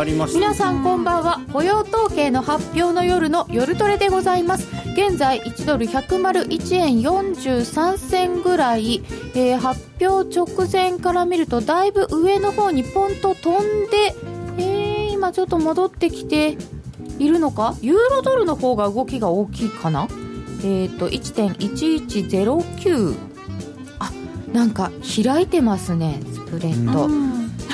まりました皆さんこんばんは。雇用統計の発表の夜の夜トレでございます。現在1ドル101円43銭ぐらい、えー発表直前から見るとだいぶ上の方にポンと飛んで、えー今ちょっと戻ってきているのか？ユーロドルの方が動きが大きいかな？えっ、と1.1109あなんか開いてますねスプレッド、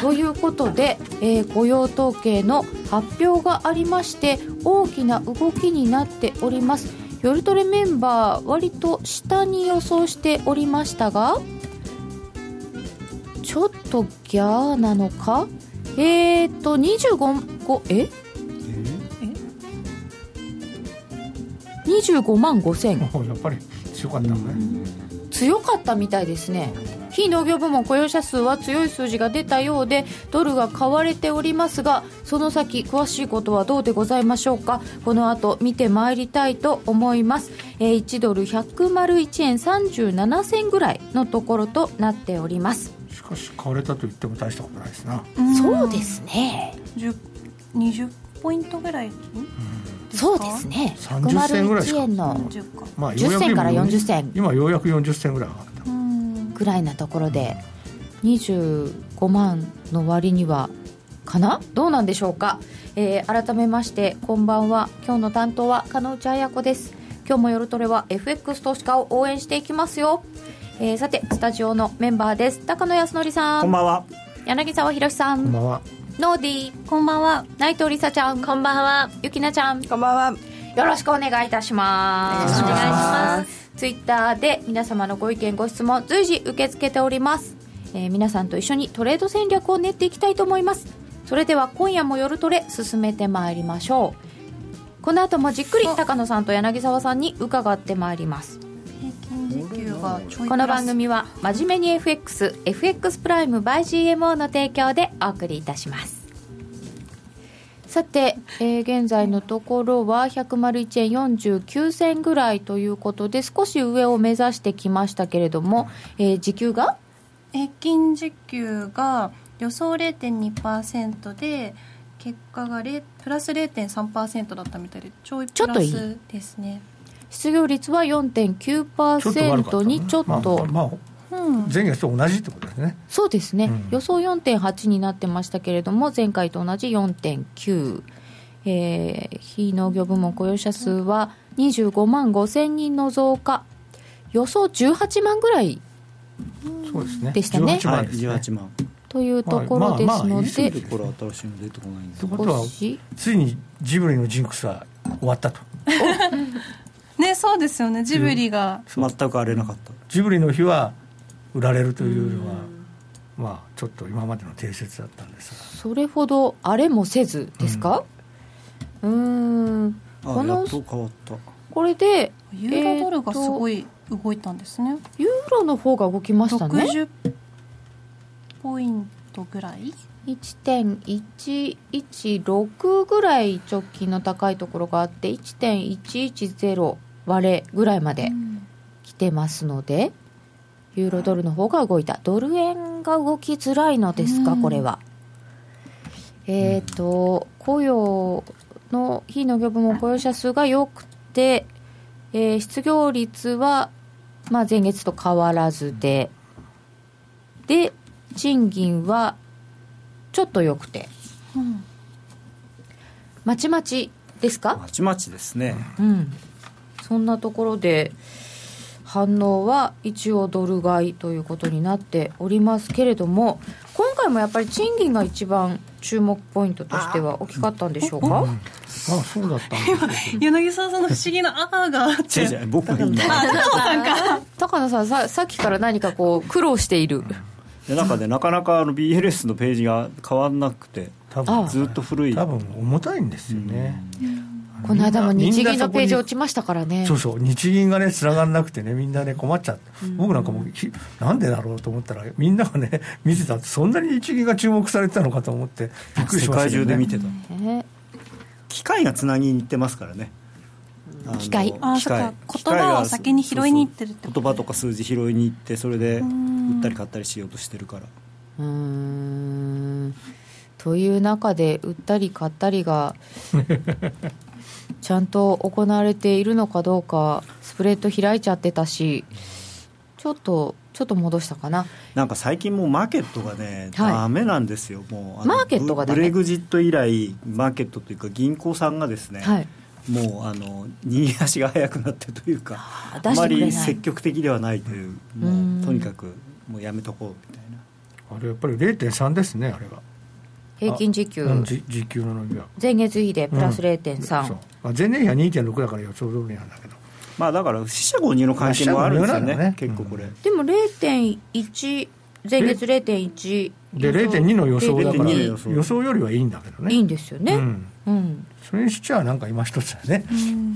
ということで、えー雇用統計の発表がありまして大きな動きになっております。夜トレメンバー割と下に予想しておりましたがちょっとギャーなのか？えー、っと25ごえ？25万5000おやっぱり強かったのね、強かったみたいですね。非農業部門雇用者数は強い数字が出たようでドルが買われておりますがその先詳しいことはどうでございましょうか。この後見てまいりたいと思います、えー1ドル101円37銭ぐらいのところとなっております。しかし買われたと言っても大したことないですな、そうですね。10 20ポイントぐらいそうですね。30銭ぐらいしか。101円の10か。まあ10銭から40銭今ようやく40銭ぐらい上がったぐらいなところで25万の割にはかな？どうなんでしょうか、えー改めましてこんばんは。今日の担当は加納内彩子です。今日も夜トレは FX 投資家を応援していきますよ、えーさてスタジオのメンバーです。高野康則さん。こんばんは。柳沢博さん。こんばんはノーディーこんばんは。内藤梨沙ちゃん。こんばんは。ゆきなちゃん。こんばんは。よろしくお願いいたします。お願いします。ツイッターで皆様のご意見ご質問随時受け付けております、えー皆さんと一緒にトレード戦略を練っていきたいと思います。それでは今夜も夜トレ進めてまいりましょう。この後もじっくり高野さんと柳沢さんに伺ってまいりますこの番組は真面目に FXFX プライム by GMO の提供でお送りいたします。さて、えー現在のところは101円49銭ぐらいということで少し上を目指してきましたけれども、えー時給が？平均時給が予想0.2%で結果が0プラス0.3%だったみたいでちょいプラちょっといいスですね失業率はちょっと悪かった4.9%ねにちょっと、まあまあまあうん。前月と同じってことですね。そうですね、うん。予想4.8になってましたけれども前回と同じ4.9、えー非農業部門雇用者数は25万5千人の増加。予想18万ぐらいそうですね。でしたね。18はい万ですね、18万。というところですので、数これ新しいの出てことは少しついにジブリのジンクスは終わったとねそうですよね。ジブリが。全く荒れなかった。ジブリの日は売られるというのはまあちょっと今までの定説だったんですが。それほど荒れもせずですか？うーん。あこのやっと変わった。これでユーロドルがすごい動いたんですね、ユーロの方が動きましたね。60ポイントぐらい？1.116ぐらい直近の高いところがあって1.110割れぐらいまで来てますので、ユーロドルの方が動いた。ドル円が動きづらいのですか、うん。これは。えっ、と雇用の非農業部門雇用者数が良くて、えー失業率は、まあ、前月と変わらずでで賃金はちょっと良くて。うん。まちまちですか？まちまちですね。うんそんなところで反応は一応ドル買いということになっておりますけれども今回もやっぱり賃金が一番注目ポイントとしては大きかったんでしょうか？あそうだった柳沢さんの不思議な「あ」があって。違う違う僕が今高野さんささっきから何かこう苦労している。でなんかねなかなかあの BLS のページが変わんなくて多あ分ずっと古い。多分重たいんですよね、この間も日銀のページ落ちましたからね。そうそう。日銀がね繋がんなくてねみんなね困っちゃって、僕なんかもひなんでだろうと思ったらみんながね 見てた。ってそんなに日銀が注目されてたのかと思ってびっくりし世界ましたけど、ね、中で見てた。ね。機械がつなぎに行ってますからね。機械。あ機械。そっか。言葉を先に拾いに行ってるってそうこと。そう言葉とか数字拾いに行ってそれでん。売ったり買ったりしようとしてるから。うーん。という中で売ったり買ったりが ちゃんと行われているのかどうかスプレッド開いちゃってたしちょっとちょっと戻したかな。なんか最近もうマーケットがね、はい。ダメなんですよ。もうマーケットがダメ。ブレグジット以来マーケットというか銀行さんがですね、はい。もうあの逃げ足が速くなってというかああまり積極的ではないというもうとにかくもうやめとこうみたいな。あれやっぱり0.3ですねあれが平均時給。うんじ時給の伸びは。前月比でプラスうん。0.3、そうまあ前年比は2.6だから予想通りなんだけど。まあだから死者誤入の関係もあるんですよね,、ね結構これ、でも0.1前月0.1で0.2の予想だから0.2の予予想想よりはいいんだけどね。いいんですよね。うん、うん、それにしちゃなんか今一つだよね、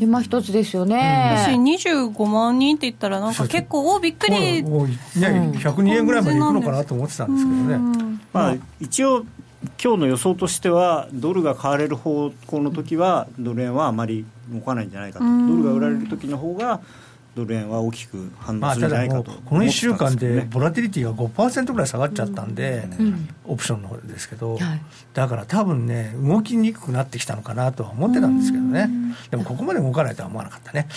今一つですよ私ね、25万人って言ったらなんか結構おびっくり。ね、うん。102円ぐらいまでいくのかなと思ってたんですけどね、うん。まあ、一応今日の予想としてはドルが買われる方向の時はドル円はあまり動かないんじゃないかと。うん。ドルが売られる時の方がドル円は大きく反まあ、応するんじゃないかとこの1週間でボラティリティが5%ぐらい下がっちゃったんで、うん。オプションの方ですけど、はい。だから多分ね動きにくくなってきたのかなとは思ってたんですけどね。でもここまで動かないとは思わなかったね。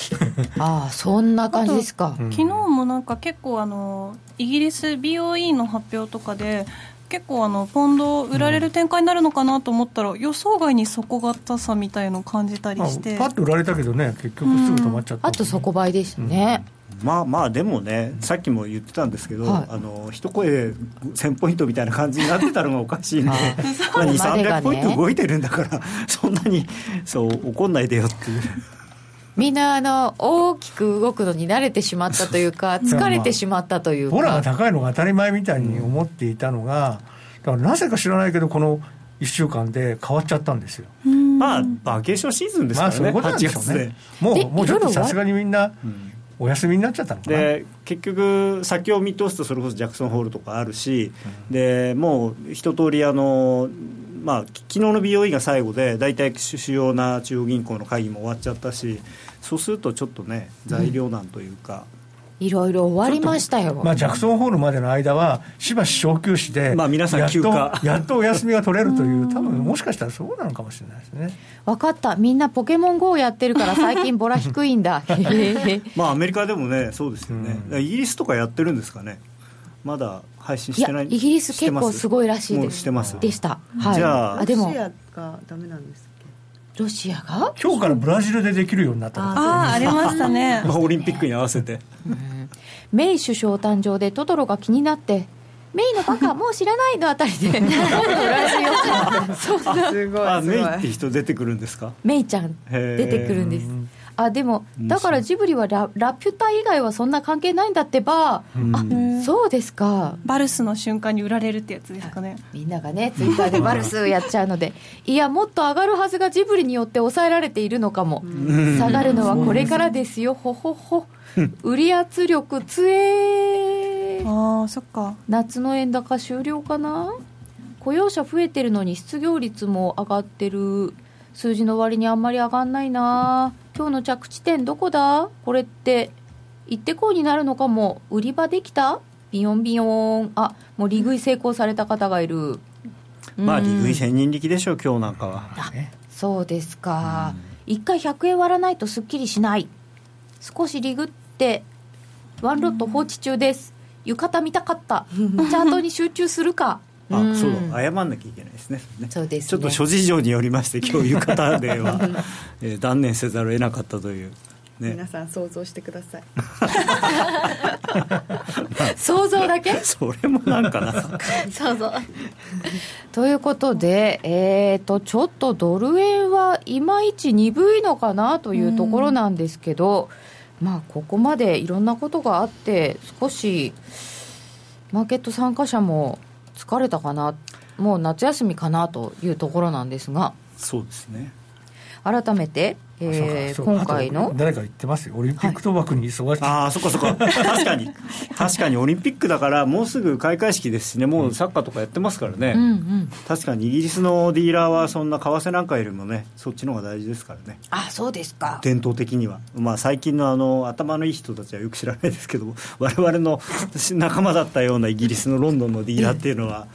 ああそんな感じですか、うん昨日もなんか結構あのイギリス BOE の発表とかで結構あのポンド売られる展開になるのかなと思ったら、予想外に底堅さみたいのを感じたりまあして、パッと売られたけどね結局すぐ止まっちゃった、あと底倍でしたね、まあまあでもねさっきも言ってたんですけど、はい。あの一声で1000ポイントみたいな感じになってたのがおかしいんであまあ2それまでがね。300ポイント動いてるんだからそんなにそう怒んないでよっていうみんなあの大きく動くのに慣れてしまったというか疲れてしまったというボラがか高いのが当たり前みたいに思っていたのがだからなぜか知らないけどこの1週間で変わっちゃったんですよ。まあバケーションシーズンですまからね、あそういうことなん8でしょうね。もで。うもうちょっとさすがにみんなうん。お休みになっちゃったのかな。で結局、先を見通すとそれこそジャクソンホールとかあるし、でもう一通りあのまあ昨日の BOE が最後で大体主要な中央銀行の会議も終わっちゃったしそうするとちょっとね材料難というか、いろいろ終わりましたよ、まあ、ジャクソンホールまでの間はしばし小休止で、まあ皆さんやっと休暇やっとお休みが取れるという 多分もしかしたらそうなのかもしれないですね。分かった。みんなポケモン GO やってるから最近ボラ低いんだ。まあアメリカでもねそうですよね、イギリスとかやってるんですかねまだ配信してないイギリス結構すごいらしいもです。うしてます。でした、はい、じゃあでも。ロシアがダメなんですっロシアが？今日からブラジルでできるようになったのああありましたね。まあ、オリンピックに合わせて。メイ首相誕生でトトロが気になってメイのバカもう知らないのあたりで。ブラジルそんすごあい。すごいメイって人出てくるんですか？メイちゃん出てくるんですあでもだからジブリはララピュタ以外はそんな関係ないんだってば、うん。あそうですか。バルスの瞬間に売られるってやつですかね。みんながねツイッターでバルスやっちゃうので。いやもっと上がるはずがジブリによって抑えられているのかも、下がるのはこれからですよ。ほほほ。売り圧力つえー。ああそっか。夏の円高終了かな？雇用者増えてるのに失業率も上がってる。数字の割にあんまり上がんないな今日の着地点どこだ？これって行ってこうになるのかも。売り場できた？ビヨンビヨン。あもう利食い成功された方がいる。まあ利食いうん千人力でしょう今日なんかは。そうですか。一回100円割らないとすっきりしない。少しリグってワンロット放置中です。浴衣見たかった。チャートに集中するかあ、ん。そうだ。謝んなきゃいけないですね。ねそうですね。ちょっと諸事情によりまして今日浴衣では、えー断念せざるを得なかったという。ね。皆さん想像してください。想像だけ？それもなんかな。想像。ということで、えー、とちょっとドル円はいまいち鈍いのかなというところなんですけど、まあここまでいろんなことがあって少しマーケット参加者も疲れたかなもう夏休みかなというところなんですが。そうですね。改めて、えー今回の誰か言ってますよ。オリンピック賭博に忙しい、ああそっかそっか。確かに。確かにオリンピックだからもうすぐ開会式ですしね。もうサッカーとかやってますからね、うんうん。確かにイギリスのディーラーはそんな為替なんかよりもねそっちの方が大事ですからね。あそうですか。伝統的には、まあ、最近のあの頭のいい人たちはよく知らないですけど 我々の仲間だったようなイギリスのロンドンのディーラーっていうのは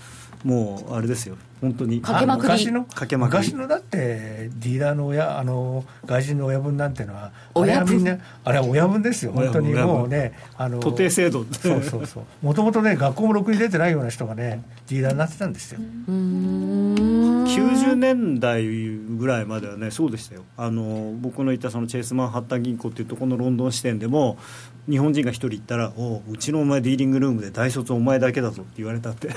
もうあれですよ本当に。かけまくり。昔のかけまくり。昔のだってディーラーの親あの外人の親分なんていうのはあれ親分はみんなあれは親分ですよ本当に。もうねあの徒弟制度。そうそうそう。もともとね学校もろくに出てないような人がねディーラーになってたんですよ、うーん90年代ぐらいまではねそうでしたよ。あの僕のいたそのチェイスマンハッタン銀行っていうところのロンドン支店でも日本人が一人行ったら「おううちのお前ディーリングルームで大卒お前だけだぞ」って言われたって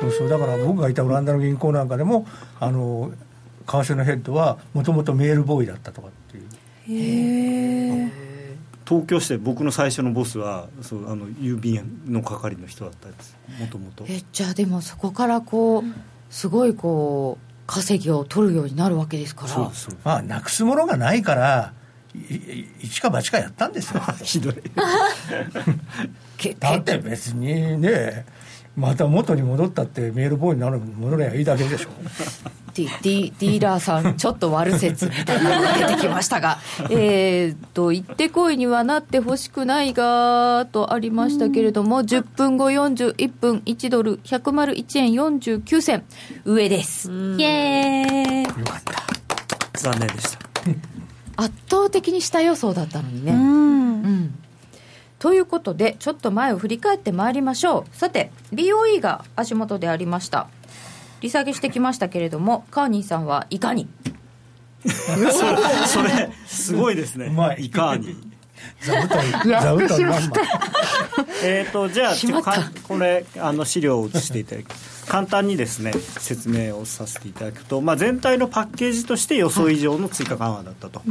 そうそうだから僕がいたオランダの銀行なんかでもあの為替のヘッドはもともとメールボーイだったとかっていう。へえ東京市で僕の最初のボスはそうあの郵便の係の人だったんです。もともと。えじゃあでもそこからこうすごいこう稼ぎを取るようになるわけですから。そうそうでまあなくすものがないから一か八かやったんですよ。す ひどい。けだって別にねまた元に戻ったってメールボーイになる戻ればいいだけでしょ。ディディディーラーさんちょっと悪説みたいなのが出てきましたが。えーっと行ってこいにはなってほしくないがとありましたけれども10分後41分1ドル101円49銭。上です。イエーイ。よかった。残念でした。圧倒的に下予想だったのにね、うん。うんということでちょっと前を振り返ってまいりましょう。さて BOE が足元でありました。利下げしてきましたけれどもカーニーさんはいかに？それすごいですね。うまい。いかに座布団座布団まんま。えー、とじゃあこれあの資料を映していただき簡単にですね説明をさせていただくと、まあ、全体のパッケージとして予想以上の追加緩和だったと、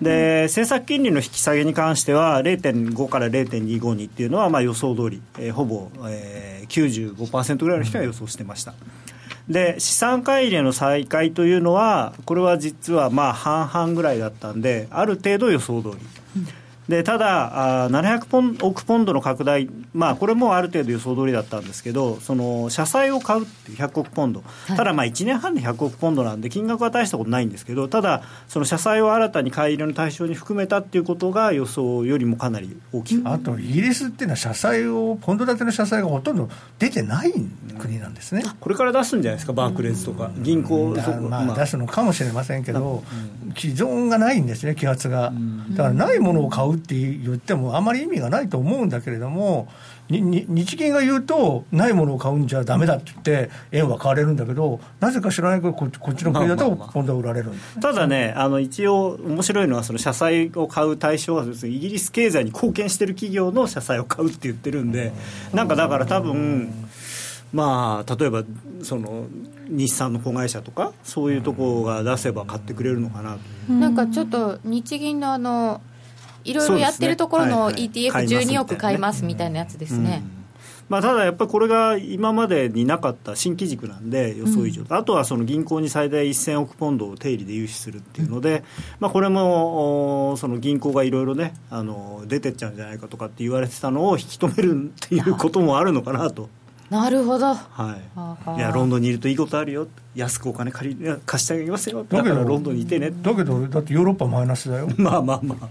で政策金利の引き下げに関しては0.5から0.25にっていうのはまあ予想通り、えーほぼ、えー、95%ぐらいの人が予想してました。で資産買い入れの再開というのはこれは実はまあ半々ぐらいだったんである程度予想通り、でただあー700ポン億ポンドの拡大、まあ、これもある程度予想通りだったんですけどその社債を買うっていう100億ポンド、ただまあ1年半で100億ポンドなんで金額は大したことないんですけどただその社債を新たに買い入れの対象に含めたっていうことが予想よりもかなり大きく、あとイギリスっていうのは社債をポンド建ての社債がほとんど出てない国なんですね、これから出すんじゃないですかバークレーズとか。銀行だそこまあまあ。出すのかもしれませんけど、既存がないんですね、気圧が。だからないものを買うって言っても、あまり意味がないと思うんだけれども、にに日銀が言うと、ないものを買うんじゃだめだって言って、円は買われるんだけど、なぜか知らないけど、ここっちの国だとまあまあまあポンドは売られるんですね。ただね、あの一応、面白いのは、その社債を買う対象はです、ね、イギリス経済に貢献してる企業の社債を買うって言ってるんで、なんかだから多分まあ例えばその日産の子会社とか、そういうところが出せば買ってくれるのかなと。なんかちょっと日銀のあのいろいろやってるところのそうですね。はいはい。ETF12 億買いますみたいなやつですね、まあ、ただやっぱりこれが今までになかった新機軸なんで予想以上、あとはその銀行に最大1000億ポンドを定理で融資するっていうので、まあ、これもおその銀行がいろいろねあの出てっちゃうんじゃないかとかって言われてたのを引き止めるっていうこともあるのかなと。なるほど。はい。はあいやロンドンにいるといいことあるよ。安くお金借り貸してあげますよ。だからロンドンにいてね。だけど、だってヨーロッパマイナスだよ。まあまあまあ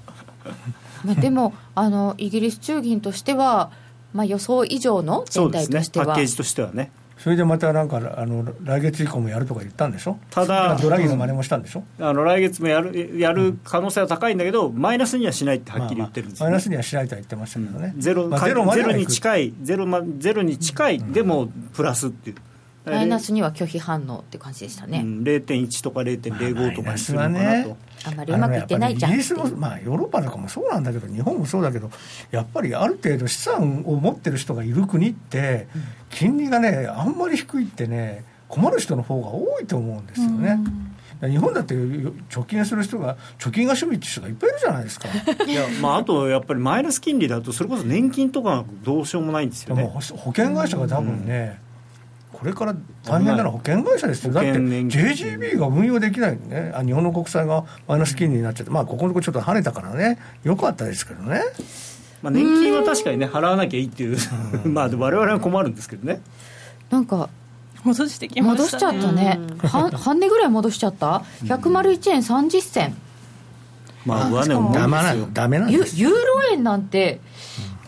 ま あでもあのイギリス中銀としては、まあ、予想以上の全体としては。パッケージとしてはね。それでまたなんかあの来月以降もやるとか言ったんでしょ？ただドラギの真似もしたんでしょ、あの来月もやるやる可能性は高いんだけどマイナスにはしないってはっきり言ってるんですよ、ね。まあまあマイナスにはしないとは言ってましたけどね、ゼロ,、まあゼロまでゼロに近いゼロ,、ま、ゼロに近い、でもプラスっていうマイナスには拒否反応って感じでしたね、うん、0.1とか0.05とかにするのかなと、ね。あんまりうまくいってないじゃんイギリスも、まあ、ヨーロッパとかもそうなんだけど日本もそうだけどやっぱりある程度資産を持ってる人がいる国って金利がねあんまり低いってね困る人の方が多いと思うんですよね。日本だって貯金する人が貯金が趣味って人がいっぱいいるじゃないですか。いやまあ、あとやっぱりマイナス金利だとそれこそ年金とかどうしようもないんですよね。保保険会社が多分ね、これから大変なのは保険会社ですよ、だって JGB が運用できないね。あ、日本の国債がマイナス金利になっちゃって、まあ、ここのとこちょっと跳ねたからね、よかったですけどね、まあ、年金は確かにね払わなきゃいいっていう。まあ我々は困るんですけどね。なんか戻してきま戻しちゃしたね。ったねは半値ぐらい戻しちゃった？101円30銭。まあ上値もダメなですよ。ダメなんユですユーロ円なんて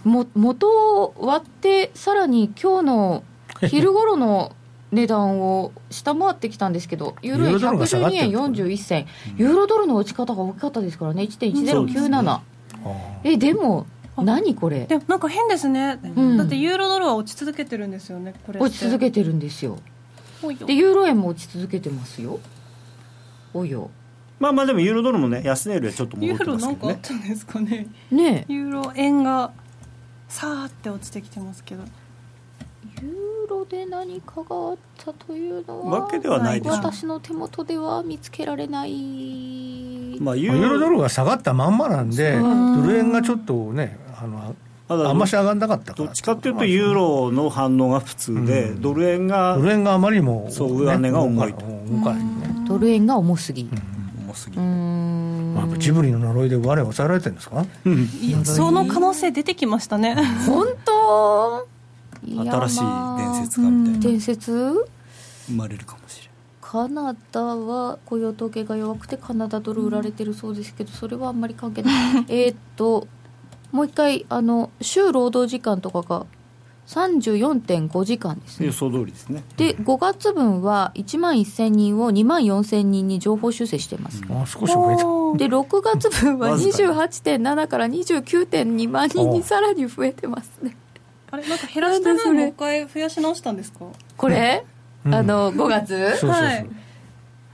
も元を割ってさらに今日の 昼頃の値段を下回ってきたんですけど、ユーロ円ユーロドルが下がっ112円てるんです41銭、ユーロドルの落ち方が大きかったですからね、1.1097。え、でも、何これ？でもなんか変ですね、ん。だってユーロドルは落ち続けてるんですよねこれ落ち続けてるんですよ。で、ユーロ円も落ち続けてますよ。およ。まあまあでもユーロドルもね安値よりはちょっと戻ってユーロなんますけどね。かあったんですかねねえ。ユーロ円がさーって落ちてきてますけど。ユーロで何かがあったというのはわけではないでしょう。私の手元では見つけられない、まあユユーロドルがが下がったまんまなんで、う。んドル円がちょっとね、あのあんまし上がんなかったから。どっちかっていうとユーロの反応が普通で、うん。ドル円がドル円があまりにも、そう上値が重いと。ね、ドル円が重すぎ。重すぎ。まあ、ジブリの呪いで上値抑えられてるんですか？いやその可能性出てきましたね。本当？新しいまあ伝説がみたいな。伝説？生まれるかもしれないカナダは雇用統計が弱くてカナダドル売られてるそうですけどそれはあんまり関係ない。えーっともう一回あの週労働時間とかが34.5時間ですね。予想通りですね。で5月分は1万1000人を2万4000人に情報修正してます、あ少し増えた。で6月分はわずか28.7から29.2万人にさらに増えてますねあれなんか減らした分もう一回増やし直したんですか？これ、うん。あの5月？そうそうそう、はい。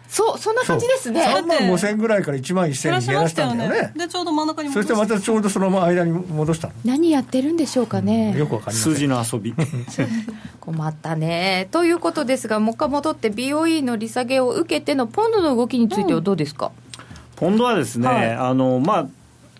そうそんな感じですね。3万5000ぐらいから1万1000減らしに減らしましたよね。たんだよね。でちょうど真ん中にそしてまたちょうどその間に戻したの。何やってるんでしょうかね、よくわかりません。数字の遊び困ったね。ということですがもう一回戻って BOE の利下げを受けてのポンドの動きについてはどうですか、ポンドはですね、はい。あのまあ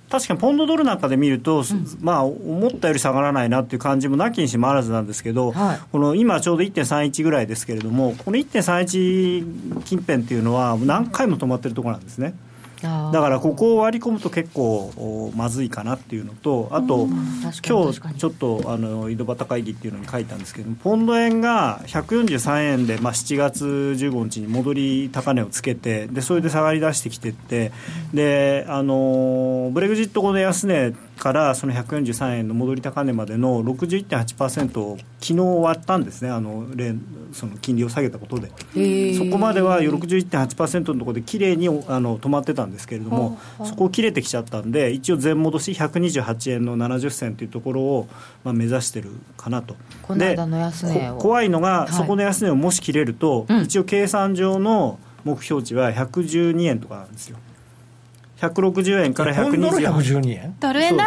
確かにポンドドルなんかで見ると、まあ、思ったより下がらないなっていう感じもなきにしもあらずなんですけど、はいこの今、ちょうど1.31ぐらいですけれども、この1.31近辺っていうのは、何回も止まってるところなんですね。あーだからここを割り込むと結構おまずいかなっていうのとあと今日ちょっとあの井戸端会議っていうのに書いたんですけどポンド円が143円で、まあ、7月15日に戻り高値をつけてでそれで下がり出してきてってであのブレグジット後の安値からその143円の戻り高値までの61.8%を昨日割ったんですねあの例その金利を下げたことで。そこまでは61.8%のところで綺麗にあの止まってたんですけれども、はあそこを切れてきちゃったんで、一応全戻し128円の70銭というところを、まあ、目指してるかなと。この間の安値をこ怖いのが、はいそこの安値をもし切れると、うん一応計算上の目標値は112円とかなんですよ。160円からポンドの128 112円？ドル円だ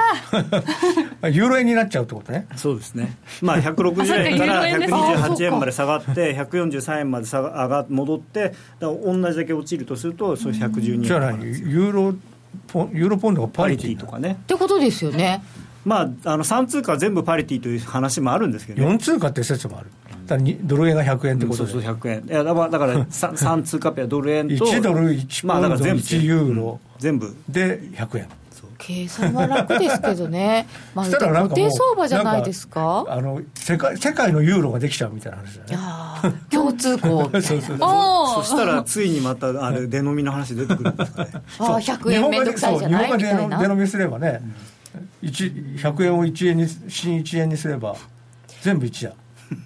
ユーロ円になっちゃうってことね。そうですね、まあ、160円から128円まで下がって、143円まで下が上が戻って、だ同じだけ落ちるとすると、それ112円。じゃなんですよユーロポンユーロポンドがパパリリティとかね、ってことですよね。まあ、あの3通貨は全部パリティという話もあるんですけど、ね、4通貨って説もあるだからにドル円が100円ってことでそうそう、100円、いやだからだから 3, 3通貨ペア、ドル円と、1ドル1まあ、だから全部。1ユーロ。全部、で100円計算は楽ですけどね。まあそしたらなんかもう固定相場じゃないですか？あの世界世界のユーロができちゃうみたいな話だいやねー共通項。みたいなそうそう。おおそしたらついにまたあれ、出飲みの話出てくるんですかね。あー100円めんどくさいじゃない日本みたいな？が出飲みすればね、1 100円を1円に新1円にすれば全部1や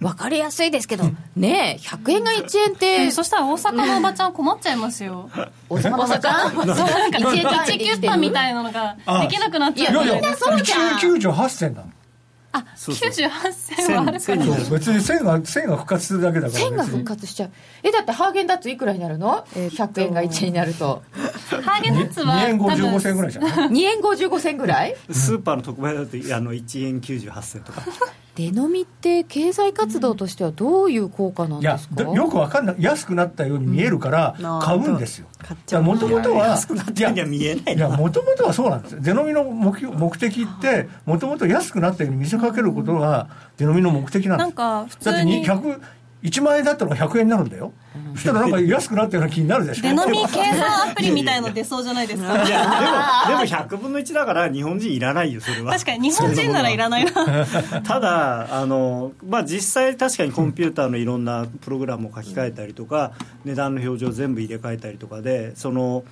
分かりやすいですけどねえ100円が1円って。そしたら大阪のおばちゃん困っちゃいますよ。大阪？のおばちゃんそうなんか1円単位1キュッパみたいなのができなくなっちゃういやみんなそうじゃん。1円98銭なの。あそうそう。98銭はあるから。別に線が線が復活するだけだから1000が復活しちゃう。えだってハーゲンダッツいくらになるの、えー100円が1円になると。ハーゲンダッツは2円多分55銭ぐらいじゃない？2円55銭ぐらい？スーパーの特売だってあの1円98銭とか、出飲みって経済活動としてはどういう効果なんいやですか？どよくわかんない安くなったように見えるからうん。買うんですよ。買っちゃう。もともとは安くなってるには見えない。いやな。もともとはそうなんですよ。出飲みの目標目的ってもともと安くなったように見せかけることが出飲みの目的なんですなんか普だってに通に100 1万円だったのが100円になるんだよ、そしたらなんか安くなったような気になるでしょ。出飲み計算アプリみたいの出そうじゃないですか。いやでもでも 100分の1だから日本人いらないよそれは。確かに日本人ならいらないな ただあの、まあ、実際確かにコンピューターのいろんなプログラムを書き換えたりとか値段の表示を全部入れ替えたりとかでその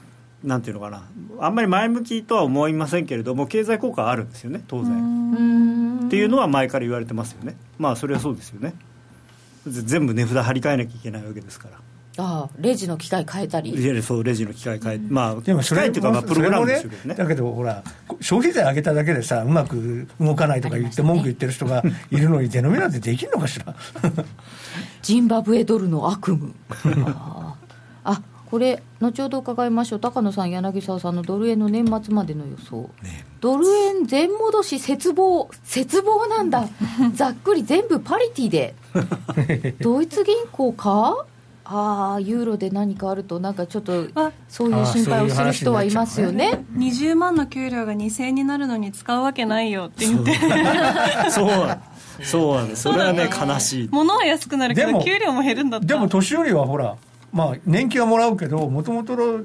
なんていうのかな。あんまり前向きとは思いませんけれども経済効果はあるんですよね当然。っていうのは前から言われてますよね。まあそれはそうですよね全部値札張り替えなきゃいけないわけですから。ああレジの機械変えたり。いやそうレジの機械変え、まあ、でもそれ機械っていうか、まあ、プログラムでしょうけどね。それもだけどほら消費税上げただけでさうまく動かないとか言って文句言ってる人が いるのに出飲みなんてできるのかしら。ジンバブエドルの悪夢。あああこれ後ほど伺いましょう。高野さん柳沢さんのドル円の年末までの予想、ドル円全戻し絶望。絶望なんだ。ざっくり全部パリティで。ドイツ銀行か？ああユーロで何かあるとなんかちょっとあそういう心配をする人はいますよね。20万の給料が2000円になるのに使うわけないよって言ってそう。なんそうなんです。それはね悲しい。物は安くなるけでもど給料も減るんだったでも年寄りはほらまあ年金はもらうけどもともとの、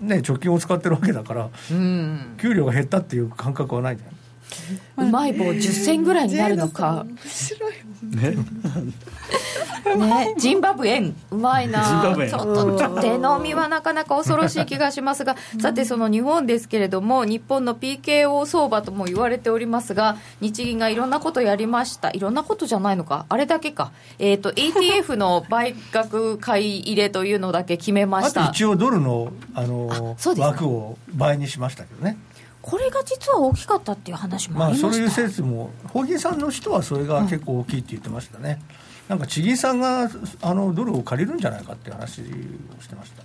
ね、貯金を使ってるわけだからうん。給料が減ったっていう感覚はないじゃんうまい棒10銭ぐらいになるのか。面白いね。ね、ジンバブエン、うまいな。ちょっとちょっと手飲みはなかなか恐ろしい気がしますが、さて、その日本ですけれども、日本の PKO 相場とも言われておりますが、日銀がいろんなことやりました、いろんなことじゃないのか、あれだけか、えー、と ETF の売却買い入れというのだけ決めまあとした。一応ドルのあの枠を倍にしましたけどねこれが実は大きかったっていう話もまあありました、そういう説も法人さんの人はそれが結構大きいって言ってましたね、なんか地銀さんがあのドルを借りるんじゃないかっていう話をしてました。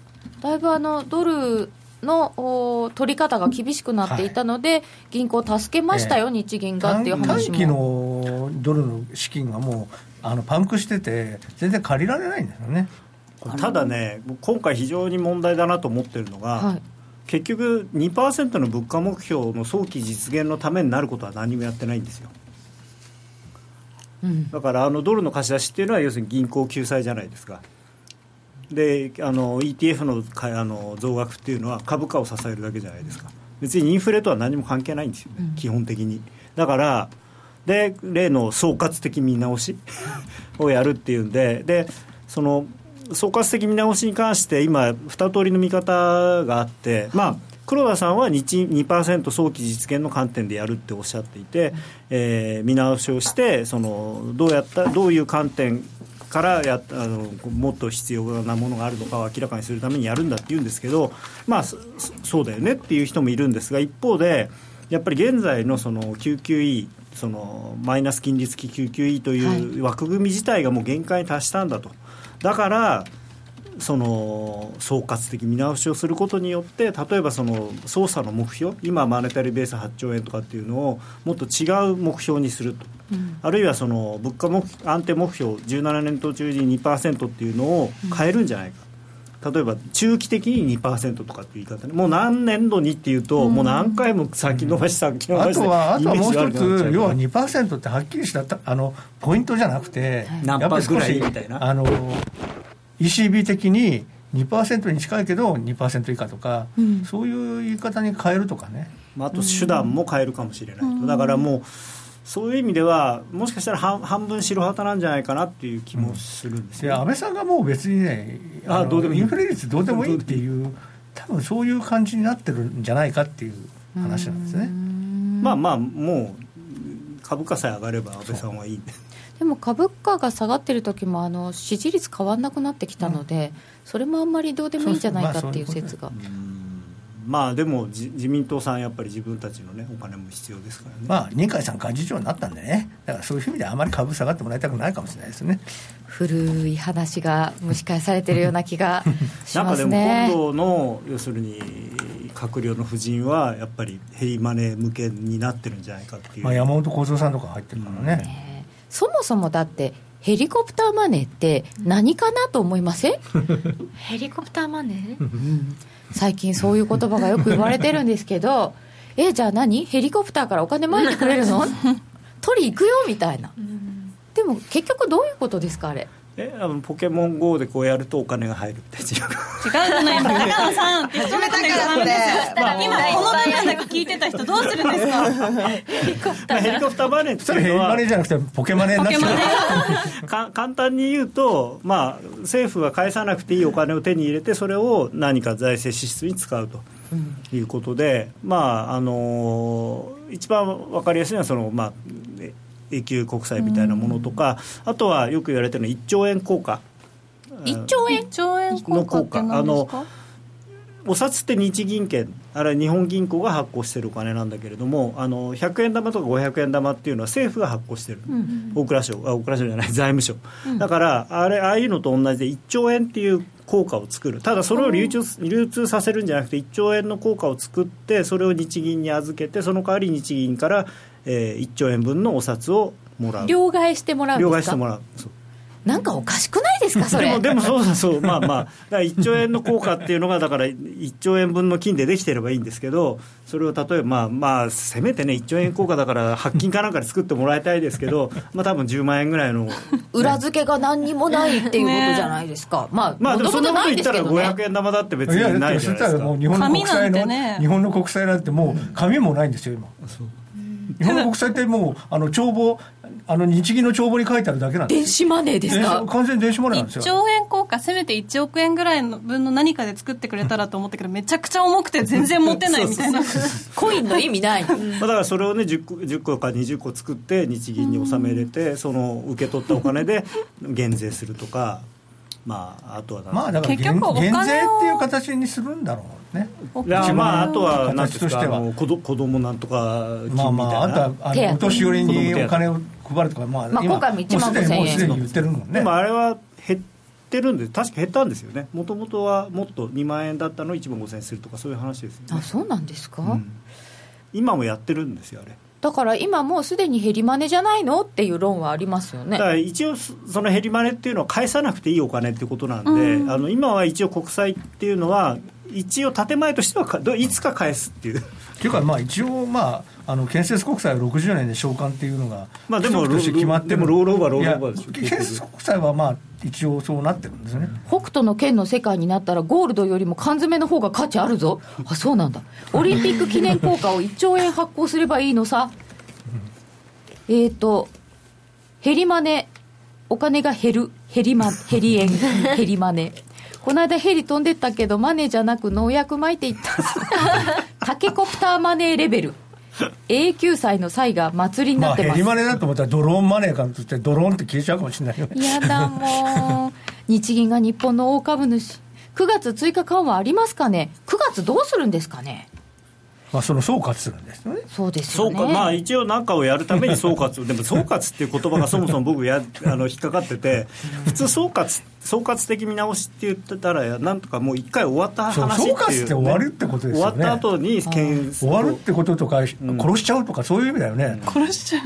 だいぶあのドルのお取り方が厳しくなっていたので、銀行を助けましたよ、ええ。日銀がっていう短話も。期のドルの資金がもうあのパンクしてて全然借りられないんですよね。ただね今回非常に問題だなと思ってるのが、はい結局2%の物価目標の早期実現のためになることは何もやってないんですよ。うん。だからあのドルの貸し出しっていうのは要するに銀行救済じゃないですか。であの ETF のかあの増額っていうのは株価を支えるだけじゃないですか。別にインフレとは何も関係ないんですよね、基本的に。だからで例の総括的見直し をやるっていうんででその総括的見直しに関して今二通りの見方があってまあ黒田さんは日2%早期実現の観点でやるっておっしゃっていて、えー見直しをしてそのどうやったどういう観点からやあのもっと必要なものがあるのかを明らかにするためにやるんだって言うんですけど、まあ、そそうだよねっていう人もいるんですが一方でやっぱり現在のその QQE そのマイナス金利付き QQE という枠組み自体がもう限界に達したんだとだからその総括的見直しをすることによって例えばその操作の目標今マネタリーベース8兆円とかっていうのをもっと違う目標にすると、あるいはその物価目安定目標17年度中に2%っていうのを変えるんじゃないか、例えば中期的に2%とかっていう言い方ね。もう何年度にっていうと、もう何回も先延ばし先延ばしあとはあとはもう一つ要は2%ってはっきりしたたあのポイントじゃなくて、何やっぱりパーぐらい少しみたいな。あの ECB 的に2%に近いけど2%以下とか、うん。そういう言い方に変えるとかね。まあ、あと手段も変えるかもしれないと、だからもうそういう意味ではもしかしたら半半分白旗なんじゃないかなっていう気もするんですよ、で安倍さんがもう別にねのあどうでもいい。インフレ率どうでもいいっていう多分そういう感じになってるんじゃないかっていう話なんですね。まあまあもう株価さえ上がれば安倍さんはいいんで。でも株価が下がってる時もあの支持率変わんなくなってきたので、それもあんまりどうでもいいんじゃないかっていう説が。まあでも自自民党さんやっぱり自分たちのねお金も必要ですからね、まあ、二階さん幹事長になったんでね。だからそういう意味であまり株下がってもらいたくないかもしれないですね。古い話が蒸し返されてるような気がしま なんかですもね今。度の要するに閣僚の夫人はやっぱりヘリマネー向けになってるんじゃないかっていう、まあ、山本幸三さんとか入ってるからね、ねそもそもだってヘリコプターマネーって何かなと思いません？ヘリコプターマネー、うん最近そういう言葉がよく言われてるんですけどえじゃあ何？ヘリコプターからお金まいてくれるの？取り行くよ？みたいな。でも結局どういうことですかあれ？えあのポケモン GO でこうやるとお金が入るみたいな違うじゃないですか高野さんって始めたからって今この部分だけ聞いてた人どうするんですか？まあヘリコプターマネーってそれヘリいうのはマネーじゃなくてポケマネーになっちゃう。簡単に言うと、まあ、政府が返さなくていいお金を手に入れてそれを何か財政支出に使うと。いうことで、まああの一番分かりやすいのはその、まあ、え永久国債みたいなものとか、あとはよく言われてるのは1兆円硬貨。1兆円？1兆円効果って何ですか？お札って日銀券あれは日本銀行が発行してるお金なんだけれどもあの100円玉とか500円玉っていうのは政府が発行してる、大蔵省あ大蔵省じゃない財務省、だからあれああいうのと同じで1兆円っていう効果を作る。ただそれを流通流通させるんじゃなくて1兆円の効果を作ってそれを日銀に預けてその代わり日銀から、えー1兆円分のお札をもらう。両替してもらう両替してもらう。そう。なんかおかしくないですかそれ？でもでもそうだそう。まあまあだから1兆円の効果っていうのがだから1兆円分の金でできてればいいんですけどそれを例えばまあまあせめてね1兆円効果だから白金かなんかで作ってもらいたいですけどまあ多分10万円ぐらいの 裏付けが何にもないっていうことじゃないですか、まあまあでもそんなこと言ったら元々ないです500円玉だって別いやにないだってそしたじゃないですからもう日本の国債の、紙なんてね。日本の国債なんてもう紙もないんですよ今日本の国債ってもうあの帳簿あの日銀の帳簿に書いてあるだけなんです電子マネーです電か子完全に電子マネーなんです1よ兆円効果せめて1億円ぐらいの分の何かで作ってくれたらと思ったけどめちゃくちゃ重くて全然持てないみたいな。コインの意味ない。まあだからそれをね 10, 個10個か20個作って日銀に納め入れてその受け取ったお金で減税するとかまああとはまあだから減減税っていう形にするんだろうね。いやまああとは形としては。あの子ど子供なんとか金みたいな、まあまああとはあお年寄りにお金を配るとかまあまあ今回も1万5000円。もうすでにもうすでに言ってるもんね。でもあれは減ってるんで確か減ったんですよね。もともとはもっと2万円だったのを1万5000円するとかそういう話ですよね。あそうなんですか、うん。今もやってるんですよあれだから今もうすでに減りマネじゃないのっていう論はありますよね。だから一応そそのヘリマネっていうのは返さなくていいお金っていうことなんで、あの今は一応国債っていうのは一応建前としてはかどいつか返すっていう。っていうかまあ一応まああの建設国債は60年で償還っていうのがまあでも決まってもロールオーバーロールオーバーでしょ建設国債はまあ一応そうなってるんですよね、北斗の拳の世界になったらゴールドよりも缶詰の方が価値あるぞ。あそうなんだ。オリンピック記念硬貨を1兆円発行すればいいのさ。えっ、ー、と減りマネ。お金が減る。減り,、ま、減り円。減りマネ。この間ヘリ飛んでったけどマネじゃなく農薬撒いていった。タケコプターマネーレベル永久債の債が祭りにまあなってます、ヘリマネだと思ったらドローンマネーかとしてドローンって消えちゃうかもしれないよね。やだもう。日銀が日本の大株主。9月追加緩和ありますかね？9月どうするんですかね？まあその総括するんですよね。そうですよね。そうか。まあ一応何かをやるために総括。でも総括っていう言葉がそもそも僕や あの引っかかってて普通総括総括的見直しって言ってたらなんとかもう一回終わった話っていう、そう総括って終わるってことですよね。終わった後に検終わるってこととか、殺しちゃうとかそういう意味だよね、殺しちゃう。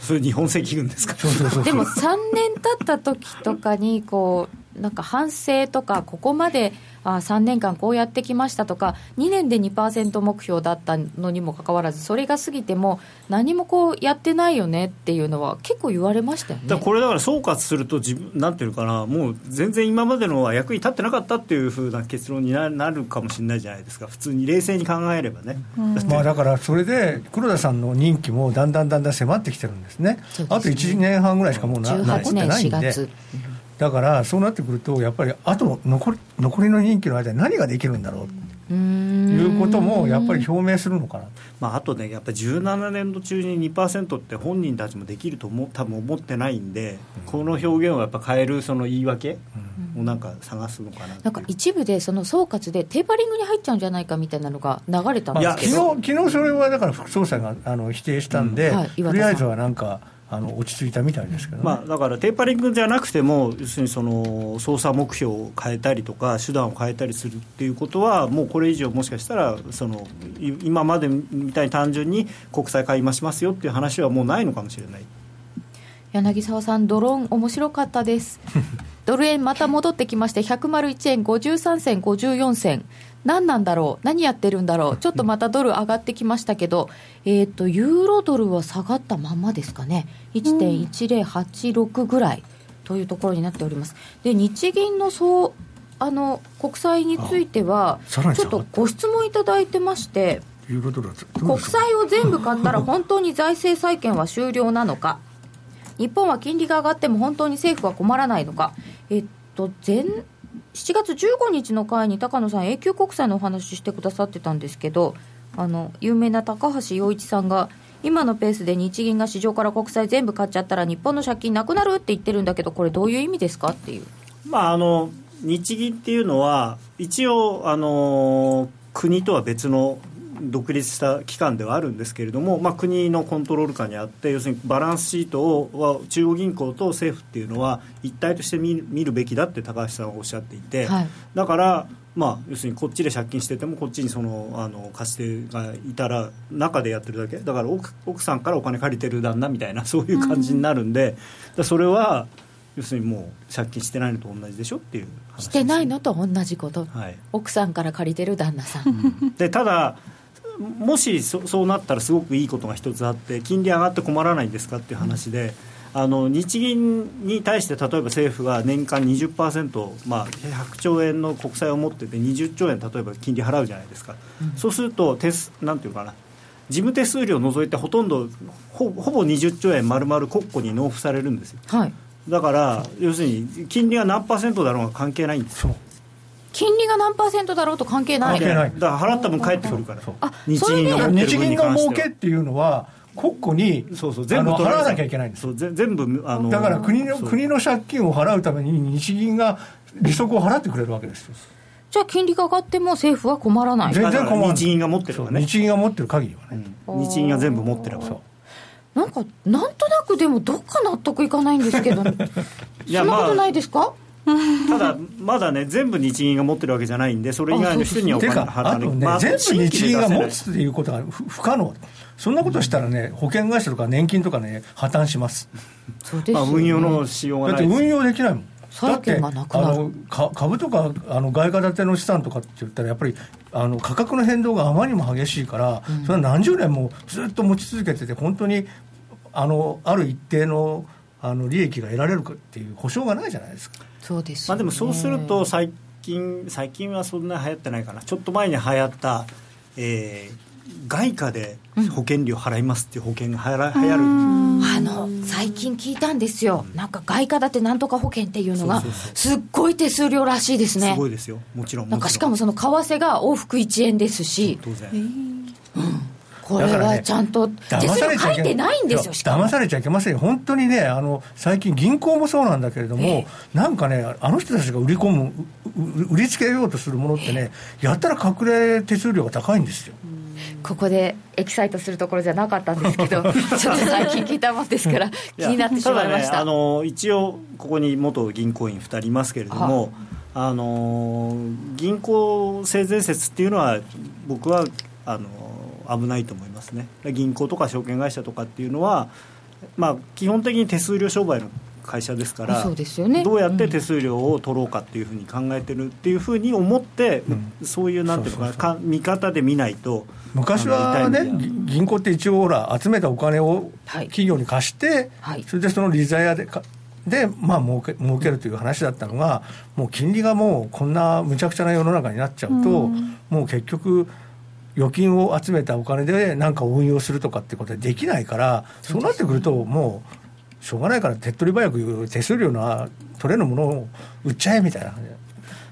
それ日本赤軍ですか？そうそうそう でも3年経った時とかにこうなんか反省とかここまであ3年間こうやってきましたとか2年で2%目標だったのにもかかわらずそれが過ぎても何もこうやってないよねっていうのは結構言われましたよね。これだから総括すると自分なんていうのかなもう全然今までのは役に立ってなかったっていうふうな結論にななるかもしれないじゃないですか。普通に冷静に考えればね、まあだからそれで黒田さんの任期もだんだんだんだん迫ってきてるんですね。ね。あと1年半ぐらいしかもうな残っ18年4てないんで。月だからそうなってくるとやっぱりあと残り残りの任期の間に何ができるんだろう？ういうこともやっぱり表明するのかな。まあ、あとねやっぱり17年度中に2%って本人たちもできると思う多分思ってないんで、この表現をやっぱ変えるその言い訳をなんか探すのかななんか一部でその総括でテーパリングに入っちゃうんじゃないかみたいなのが流れたんまあ、ですけど、昨日昨日それはだから副総裁があの否定したんで、う。んはいとりあえずはなんかあの落ち着いたみたいですけどね、まあ、だからテーパリングじゃなくても要するにその操作目標を変えたりとか手段を変えたりするっていうことはもうこれ以上もしかしたらそのい今までみたいに単純に国債買い増しますよっていう話はもうないのかもしれない。柳沢さんドローン面白かったです。ドル円また戻ってきまして101円53銭54銭何なんだろう？何やってるんだろう？ちょっとまたドル上がってきましたけどえっ、とユーロドルは下がったまんまですかね？1.1086ぐらいというところになっております。で日銀のそうあの国債についてはちょっとご質問いただいてまして国債を全部買ったら本当に財政再建は終了なのか？日本は金利が上がっても本当に政府は困らないのか？えっと前7月15日の会に高野さん永久国債のお話ししてくださってたんですけどあの有名な高橋洋一さんが今のペースで日銀が市場から国債全部買っちゃったら日本の借金なくなるって言ってるんだけどこれどういう意味ですかっていう。まああの日銀っていうのは一応あの国とは別の独立した機関ではあるんですけれども、まあ、国のコントロール下にあって要するにバランスシートをは中央銀行と政府っていうのは一体として見見るべきだって高橋さんはおっしゃっていて、はい。だから、まあ、要するにこっちで借金しててもこっちにそのあの貸し手がいたら中でやってるだけ。だから奥奥さんからお金借りてる旦那みたいなそういう感じになるんで、だからそれは要するにもう借金してないのと同じでしょっていう話ですしてないのと同じこと、はい。奥さんから借りてる旦那さん、でただもしそそうなったらすごくいいことが一つあって金利上がって困らないんですかっていう話で、あの日銀に対して例えば政府が年間20%、まあ、100兆円の国債を持ってて20兆円例えば金利払うじゃないですか、そうすると手数なんていうかな。事務手数料を除いてほとんどほほぼ20兆円丸々国庫に納付されるんですよ。はい。だから要するに金利が何パーセントだろうが関係ないんですよ金利が何パーセントだろうと関係ない。関係ない。だから払った分返ってくるから。あ日それで銀が日銀の分に関しては。儲けっていうのは国庫にそうそう全部取られ払わなきゃいけないんです。そうぜ全部あのだから国の国の借金を払うために日銀が利息を払ってくれるわけですよ。じゃあ金利が上がっても政府は困らない。全然困らない。日銀が持ってるそうからね。日銀が持ってる限りはね、うん。日銀が全部持ってるからそう。なんかなんとなくでもどっか納得いかないんですけど そんなことまあないですか、ただまだね全部日銀が持ってるわけじゃないんでそれ以外の人にはおて金払わない。まあ全部日銀が持新つっていうことが不不可能そんなことしたらね保険会社とか年金とかね破綻します。そうですよね。まあ運用のしようがない。だって運用できないもん。だってあのか株とかあの外貨建ての資産とかって言ったらやっぱりあの価格の変動があまりにも激しいから、それは何十年もずっと持ち続けてて本当にあのある一定のあの利益が得られるかっていう保証がないじゃないですか。そうですよね。まあでもそうすると最近最近はそんな流行ってないかな。ちょっと前に流行った、えー外貨で保険料払いますっていう保険が流行流行る。あの最近聞いたんですよ、なんか外貨建てなんとか保険っていうのがすっごい手数料らしいですね。すごいですよ。もちろんなんかしかもその為替が往復1円ですし。当然これはちゃんと手数料書いてないんですよ騙されちゃいけませんよ。本当にねあの最近銀行もそうなんだけれども、えなんかねあの人たちが売り込む売りつけようとするものってねやったら隠れ手数料が高いんですよ。ここでエキサイトするところじゃなかったんですけど ちょっと最近聞いたもんですから 気になってしまいました。ただねあの一応ここに元銀行員2人いますけれども、あ。の銀行性善説っていうのは僕はあの危ないと思いますね。銀行とか証券会社とかっていうのは、まあ、基本的に手数料商売の会社ですからそうですよね。どうやって手数料を取ろうかっていうふうに考えてるっていうふうに思って、うん。そういうなんていうのかなそうそうか見方で見ないと昔はね銀行って一応ほら集めたお金をはい。企業に貸して、はい。それでその利ザヤでかでまあ儲け儲けるという話だったのがもう金利がもうこんなむちゃくちゃな世の中になっちゃうと、もう結局預金を集めたお金で何か運用するとかってことはできないからそうなってくるともうしょうがないから手っ取り早く手数料の取れるものを売っちゃえみたいな。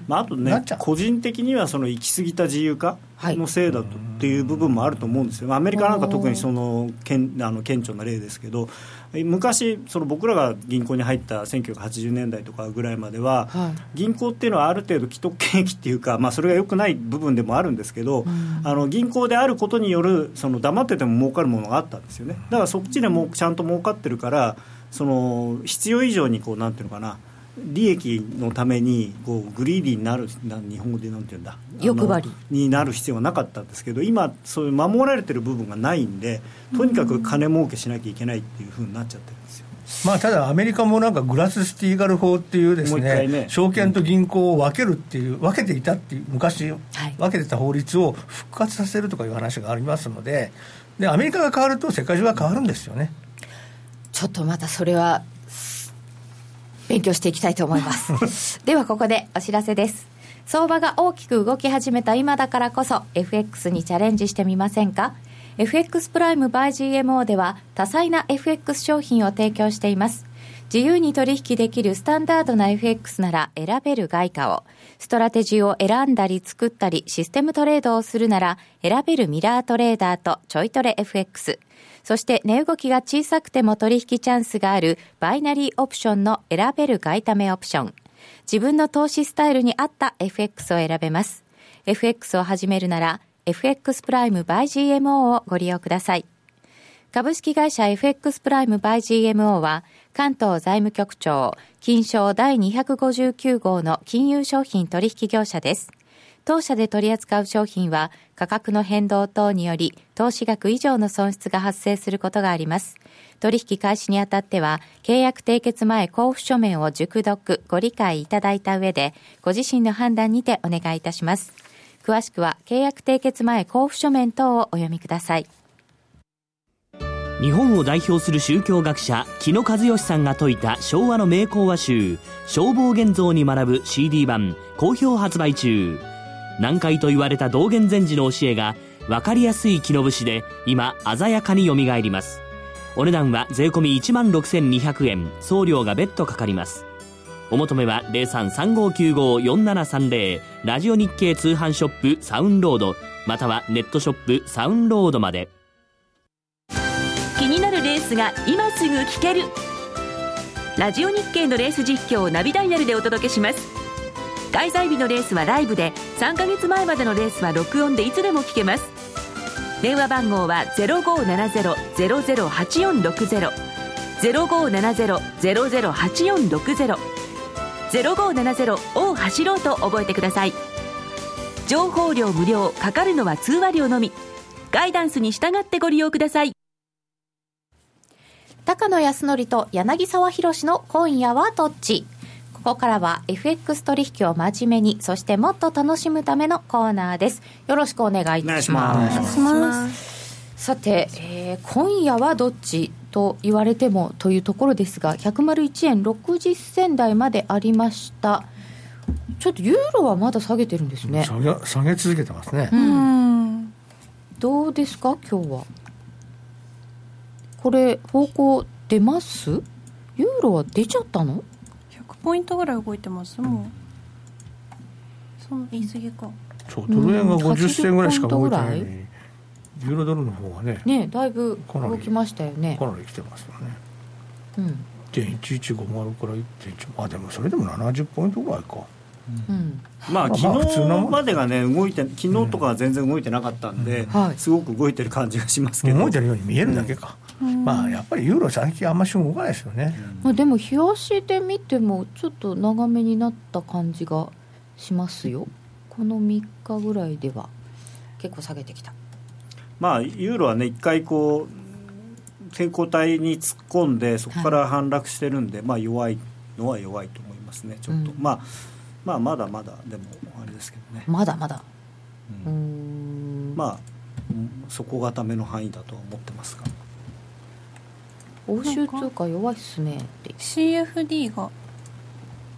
まあ、あとねなっちゃう。個人的にはその行き過ぎた自由化はい。のせいだとっていう部分もあると思うんですよ、まあアメリカなんか特にそのけんあの顕著な例ですけどえ昔その僕らが銀行に入った1980年代とかぐらいまでは、はい。銀行っていうのはある程度既得権益っていうか、まあ、それが良くない部分でもあるんですけど、あの銀行であることによるその黙ってても儲かるものがあったんですよね。だからそっちでもちゃんと儲かってるからその必要以上にこうなんていうのかな利益のためにこうグリーディーになるな日本語でなんていうんだ？欲張り。になる必要はなかったんですけど今そういう守られてる部分がないんでとにかく金儲けしなきゃいけないっていうふうになっちゃってるんですよ。まあ、ただ、アメリカもなんかグラス・スティーガル法っていうですねもう一回ね。証券と銀行を分けるっていう、分けていたっていう、昔、はい。分けてた法律を復活させるとかいう話がありますので、でアメリカが変わると世界中が変わるんですよね。ちょっとまたそれは勉強していきたいと思います。ではここでお知らせです。相場が大きく動き始めた今だからこそ FX にチャレンジしてみませんか？FX プライム by GMO では多彩な FX 商品を提供しています。自由に取引できるスタンダードな FX なら選べる外貨を、ストラテジーを選んだり作ったりシステムトレードをするなら選べるミラートレーダーとちょいトレ FX。そして値動きが小さくても取引チャンスがあるバイナリーオプションの選べる外為オプション。自分の投資スタイルに合った FX を選べます。FX を始めるなら FX プライム by GMO をご利用ください。株式会社 FX プライム by GMO は関東財務局長金賞第259号の金融商品取引業者です。当社で取り扱う商品は価格の変動等により投資額以上の損失が発生することがあります。取引開始にあたっては契約締結前交付書面を熟読ご理解いただいた上でご自身の判断にてお願いいたします。詳しくは契約締結前交付書面等をお読みください。日本を代表する宗教学者木野和義さんが説いた昭和の名講話集「消防現像」に学ぶ CD 版好評発売中難解と言われた道元禅師の教えが分かりやすい木の節で今鮮やかによみがえります。お値段は税込1万6200円。送料が別途かかります。お求めは0335954730ラジオ日経通販ショップサウンロード。またはネットショップサウンロードまで。気になるレースが今すぐ聞ける。ラジオ日経のレース実況をナビダイヤルでお届けします。開催日のレースはライブで3ヶ月前までのレースは録音でいつでも聞けます。電話番号は0570-008460 0570-008460 0570を走ろうと覚えてください。情報量無料かかるのは通話料のみ。ガイダンスに従ってご利用ください。高野康則と柳沢博の今夜はどっち？ここからは FX 取引を真面目に、そしてもっと楽しむためのコーナーです。よろしくお願いいたします。お願いします。さて、えー、今夜はどっちと言われてもというところですが、101円60銭台までありました。ちょっとユーロはまだ下げてるんですね。下げ下げ続けてますね。うん。どうですか、今日は。これ、方向出ます？ユーロは出ちゃったの？ポイントぐらい動いてます。もう。その言い過ぎか。そうドル円が50銭ぐらいしか動いてないのに、ユーロドルの方がねねだいぶ動きましたよね。かなり来てますよね。うん。1.1150から1.1あでもそれでも70ポイントぐらいか。うん、まあ昨日までがね動いて昨日とかは全然動いてなかったんで、うん。すごく動いてる感じがしますけど。動いてるように見えるだけか、まあやっぱりユーロ最近あんまし動かないですよね、まあ、でも日足で見てもちょっと長めになった感じがしますよ。この3日ぐらいでは結構下げてきた。まあユーロはね一回こう健康体に突っ込んでそこから反落してるんで、はい、まあ弱いのは弱いと思いますねちょっと、うん、まあまあまだまだでもあれですけどね。まだまだ。うん。まあ底固めの範囲だとは思ってますが欧州通貨弱いっすね。CFD が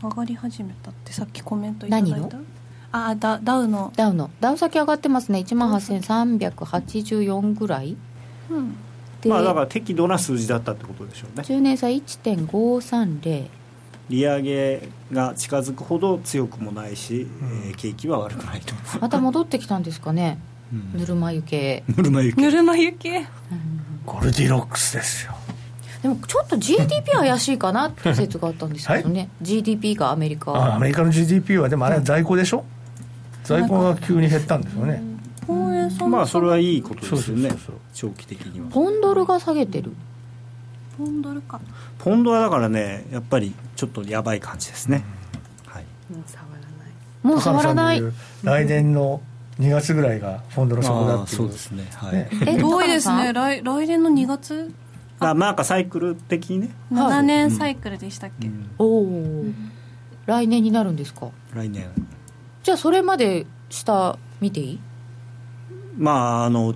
上がり始めたってさっきコメントいただいた。何の？あダダウの。ダウの。ダウ先上がってますね。1万8384ぐらい、うん、まあだから適度な数字だったってことでしょうね。10年債1.530利上げが近づくほど強くもないし、うん、えー、景気は悪くないとまた戻ってきたんですかね、うん、ぬるま湯系。ぬるま湯系。ぬるま湯系、ゴルディロックスですよでもちょっと GDP 怪しいかなって説があったんですけどね、はい、GDP がアメリカ。アメリカの GDP はでもあれは在庫でしょ、うん、在庫が急に減ったんですよね、まあそれはいいことですよね。長期的には。ポンドルが下げてる。ポンドルか。ポンドはだからねやっぱりちょっとやばい感じですね、はい、もう触らない。もう触らない。来年の2月ぐらいがポンドの底だっていう。そうですね。はい、ね、え遠いですね。来来年の2月？あまあサイクル的にね。7年サイクルでしたっけ、うん、おお、来年になるんですか？来年。じゃあそれまで下見ていい？まああの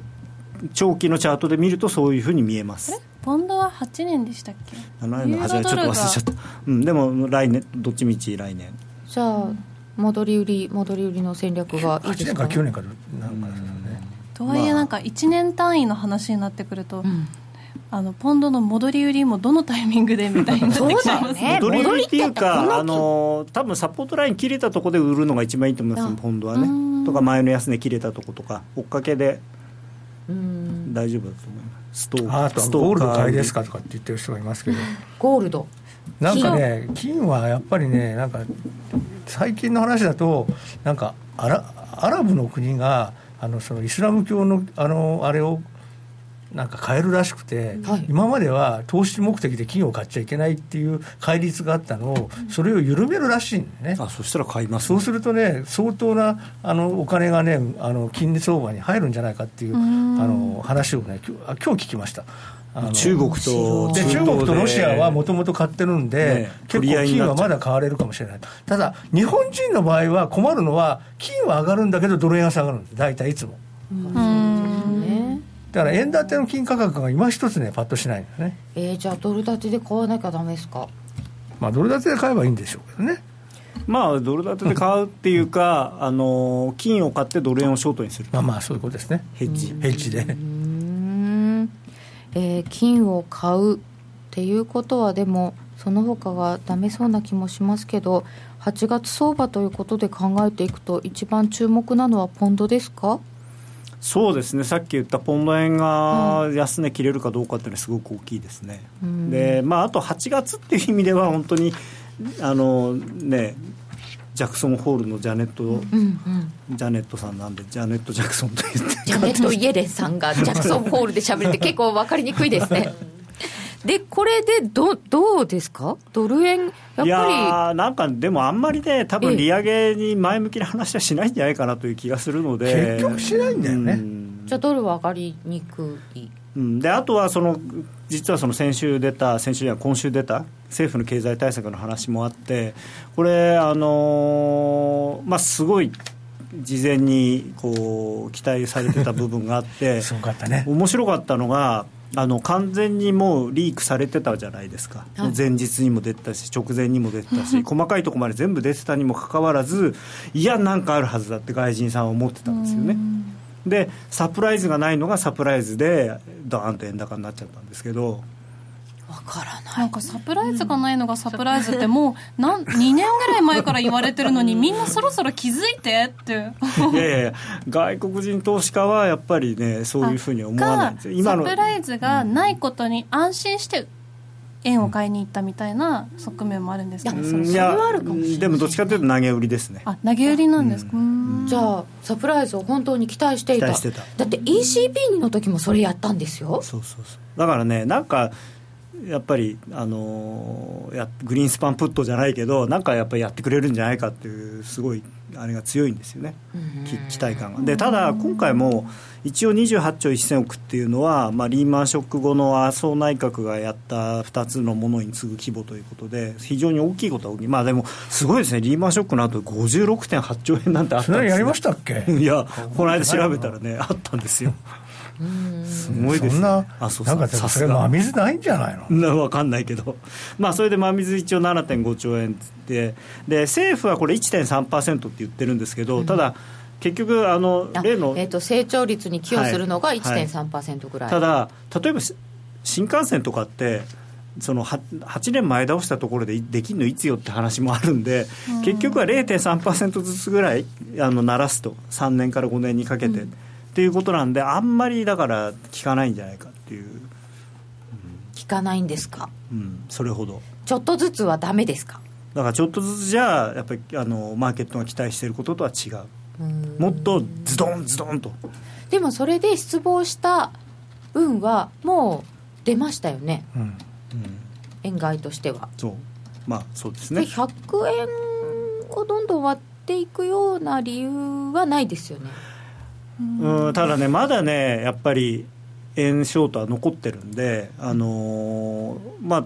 長期のチャートで見るとそういうふうに見えます。ポンドは8年でしたっけ？7年の初めちょっと忘れちゃった、うん、でも来年どっちみち来年。じゃあ戻り売り戻り売りの戦略がいいですか、ね、8年か9年かなんかですね。とはいえなんか1年単位の話になってくると、うんあのポンドの戻り売りもどのタイミングでみたいになってきますね。戻り売りっていうかあの多分サポートライン切れたところで売るのが一番いいと思いますポンドはね。とか前の安値切れたとことか追っかけで大丈夫だと思います。ストーあとはストゴールド買いですかとかって言ってる人がいますけど。ゴールド。なんかね金はやっぱりねなんか最近の話だとなんかアラアラブの国があのそのイスラム教のあのあれをなんか変えるらしくて、はい。今までは投資目的で金を買っちゃいけないっていう戒律があったのをそれを緩めるらしいんだよね。あそしたら買います、そうするとね、相当なあのお金がね、あの金利相場に入るんじゃないかっていうあの話をね、今日あ今日聞きました。あの中国とで中国とロシアはもともと買ってるんで、ね結構金はまだ買われるかもしれない、ただ、日本人の場合は困るのは、金は上がるんだけど、ドル円は下がるんです、大体いつも。ねだから円建ての金価格が今一つね、パッとしないんですね、えー、じゃあドル建てで買わなきゃダメですか？まあ、ドル建てで買えばいいんでしょうけどね。まあドル建てで買うっていうか あの金を買ってドル円をショートにする。まあまあそういうことですね。ヘッジ、ヘッジで。うーん。えー金を買うっていうことはでもその他がダメそうな気もしますけど8月相場ということで考えていくと一番注目なのはポンドですか？そうですね。さっき言ったポンド円が安値切れるかどうかっていうのはすごく大きいですね、うん。でまああと8月っていう意味では本当にあのねジャクソンホールのジャネット、うんうん。ジャネットさんなんでジャネット・ジャクソンと言ってジャネット・イエレンさんがジャクソンホールで喋るって結構分かりにくいですね でこれでどどうですか？ドル円やっぱり。いやーなんかでもあんまりね多ええ。分利上げに前向きな話はしないんじゃないかなという気がするので。結局しないんだよね。うん。じゃあドルは上がりにくい。うん、であとはその実はその先週出た先週や今週出た政府の経済対策の話もあってこれあのーまあすごい事前にこう期待されてた部分があって すごかったね。面白かったのがあの完全にもうリークされてたじゃないですか、はい。前日にも出てたし直前にも出てたし 細かいところまで全部出てたにもかかわらずいやなんかあるはずだって外人さんは思ってたんですよね。でサプライズがないのがサプライズでドーンと円高になっちゃったんですけどわからない。なんかサプライズがないのがサプライズってもう なん2年ぐらい前から言われてるのにみんなそろそろ気づいてって。いやいや外国人投資家はやっぱりねそういうふうに思わない。んですよ今サのプライズがないことに安心して円を買いに行ったみたいな側面もあるんですかね、それいやそれはあるかもしれない。でもどっちかというと投げ売りですね。あ投げ売りなんですか、うん。じゃあサプライズを本当に期待していた期待してただって ECB の時もそれやったんですよそうそうそうだからねなん。かやっぱり、あのーやグリーンスパンプットじゃないけどなんかやっぱりやってくれるんじゃないかっていうすごいあれが強いんですよね。き期待感が。でただ今回も一応28兆1000億っていうのは、まあ、リーマンショック後の麻生内閣がやった2つのものに次ぐ規模ということで非常に大きいことは大きいまあでもすごいですね。リーマンショックの後56.8兆円なんてあったんです、ね、それやりましたっけ？いやこの間調べたらねあったんですよすごいですね。そんなあそう。なんかさすが。それ真水ないんじゃないの？な分かんないけど、まあ、それで真水一応7.5兆円って。で政府はこれ1.3%って言ってるんですけど、ただ結局あのあ例の、えー、と成長率に寄与するのがはい。1.3%ぐらい、ただ例えばし新幹線とかってその 8, 8年前倒したところでできるのいつよって話もあるんで、結局は0.3%ずつぐらいあの鳴らすと。3年から5年にかけて、っていうことなんであんまりだから効かないんじゃないかっていう、効かないんですか？うん、それほど。ちょっとずつはダメですか？だからちょっとずつじゃやっぱりあのマーケットが期待していることとは違う。もっとズドンズドンと。でもそれで失望した分はもう出ましたよね。うん円買いとしては、そう。まあそうですでね100円をどんどん割っていくような理由はないですよねうん。ただねまだねやっぱり円ショートは残ってるんであのーまあ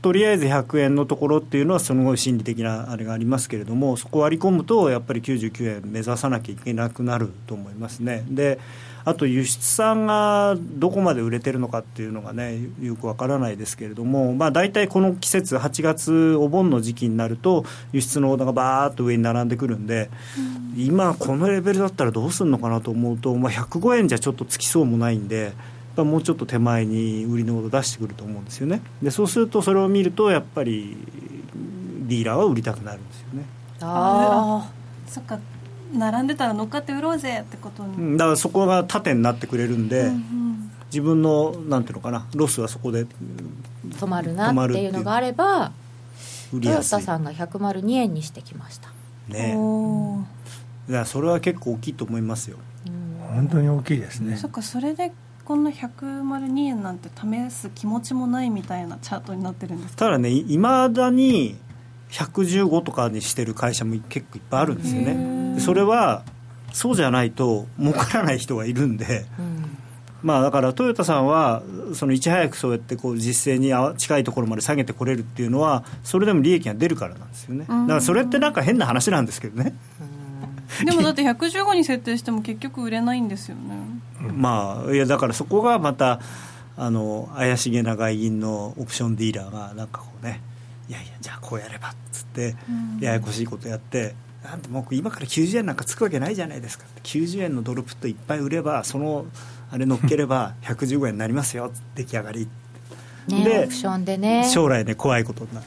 とりあえず100円のところっていうのはすごい心理的なあれがありますけれどもそこを割り込むとやっぱり99円目指さなきゃいけなくなると思いますね。であと輸出産がどこまで売れてるのかっていうのがねよくわからないですけれども、まあ、大体この季節8月お盆の時期になると輸出のオーダーがバーッと上に並んでくるんで、今このレベルだったらどうするのかなと思うと、まあ、105円じゃちょっとつきそうもないんでやっぱもうちょっと手前に売りのオーダー出してくると思うんですよね。でそうするとそれを見るとやっぱりディーラーは売りたくなるんですよね。あそっか並んでたら乗っかって売ろうぜってことに、うんだからそこが縦になってくれるんで、自分のなんていうのかなロスはそこで止まるなっていうのがあればトヨ売りやすい。タさんが102円にしてきました。ねおー。いやそれは結構大きいと思いますよ。本当に大きいですね。そっかそれでこんな102円なんて試す気持ちもないみたいなチャートになってるんですか？ただねいまだに115とかにしてる会社も結構いっぱいあるんですよね。でそれはそうじゃないと儲からない人がいるんで。うん。まあだからトヨタさんはそのいち早くそうやってこう実勢にあ近いところまで下げてこれるっていうのはそれでも利益が出るからなんですよね。だからそれってなんか変な話なんですけどね。でもだって115に設定しても結局売れないんですよね。まあいやだからそこがまたあの怪しげな外銀のオプションディーラーがなんかこうねいやいやじゃあこうやればっつってややこしいことやってなんてもう今から90円なんかつくわけないじゃないですか90円のドルプットいっぱい売ればそのあれ乗っければ 115円になりますよ出来上がり。ねでオプションでね。将来ね怖いことになる。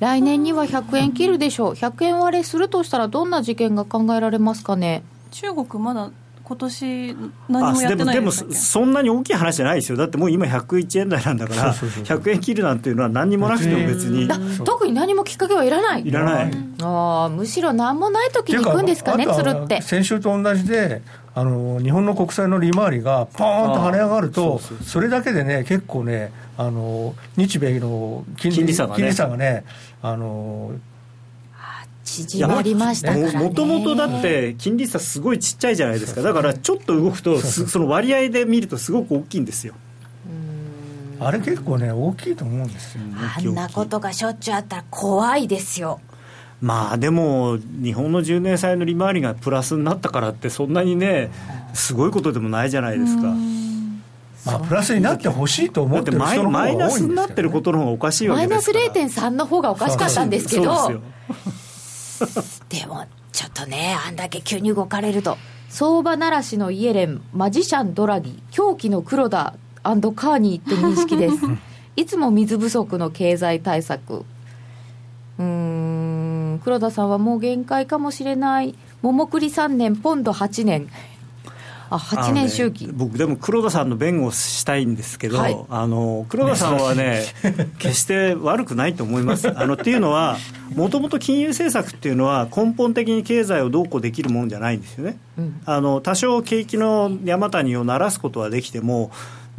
来年には100円切るでしょう。100円割れするとしたらどんな事件が考えられますかね。中国まだ今年何もやってあでもでもないですっけそんなに大きい話じゃないですよ。だってもう今101円台なんだからそうそうそう。100円切るなんていうのは何にもなくても別に。だ特に何もきっかけはいらない。いらない。ああむしろ何もない時に行くんですかねつるって。先週と同じであの日本の国債の利回りがポーンと跳ね上がるとそうそうそう。それだけでね結構ねあの日米の金利金利差がね。金利差がねあの縮まりましたからね。もともとだって金利差すごいちっちゃいじゃないですか。だからちょっと動くとすその割合で見るとすごく大きいんですよ。あれ結構ね大きいと思うんですよあんなことがしょっちゅうあったら怖いですよ。まあでも日本の10年債の利回りがプラスになったからってそんなにねすごいことでもないじゃないですか。まあプラスになってほしいと思ってるマイマイ人の方が多いんナスになってることの方がおかしいわマイナスけですから0.3の方がおかしかったんですけど。そう でもちょっとねあんだけ急に動かれると。相場ならしのイエレンマジシャンドラギ狂気の黒田カーニーって認識です。いつも水不足の経済対策。うーん黒田さんはもう限界かもしれない。桃栗3年ポンド8年あ8年周期、ね僕でも黒田さんの弁護をしたいんですけど、はい。あの黒田さんはね 決して悪くないと思います。あのっていうのはもともと金融政策っていうのは根本的に経済をどうこうできるもんじゃないんですよね、うん。あの多少景気の山谷を鳴らすことはできても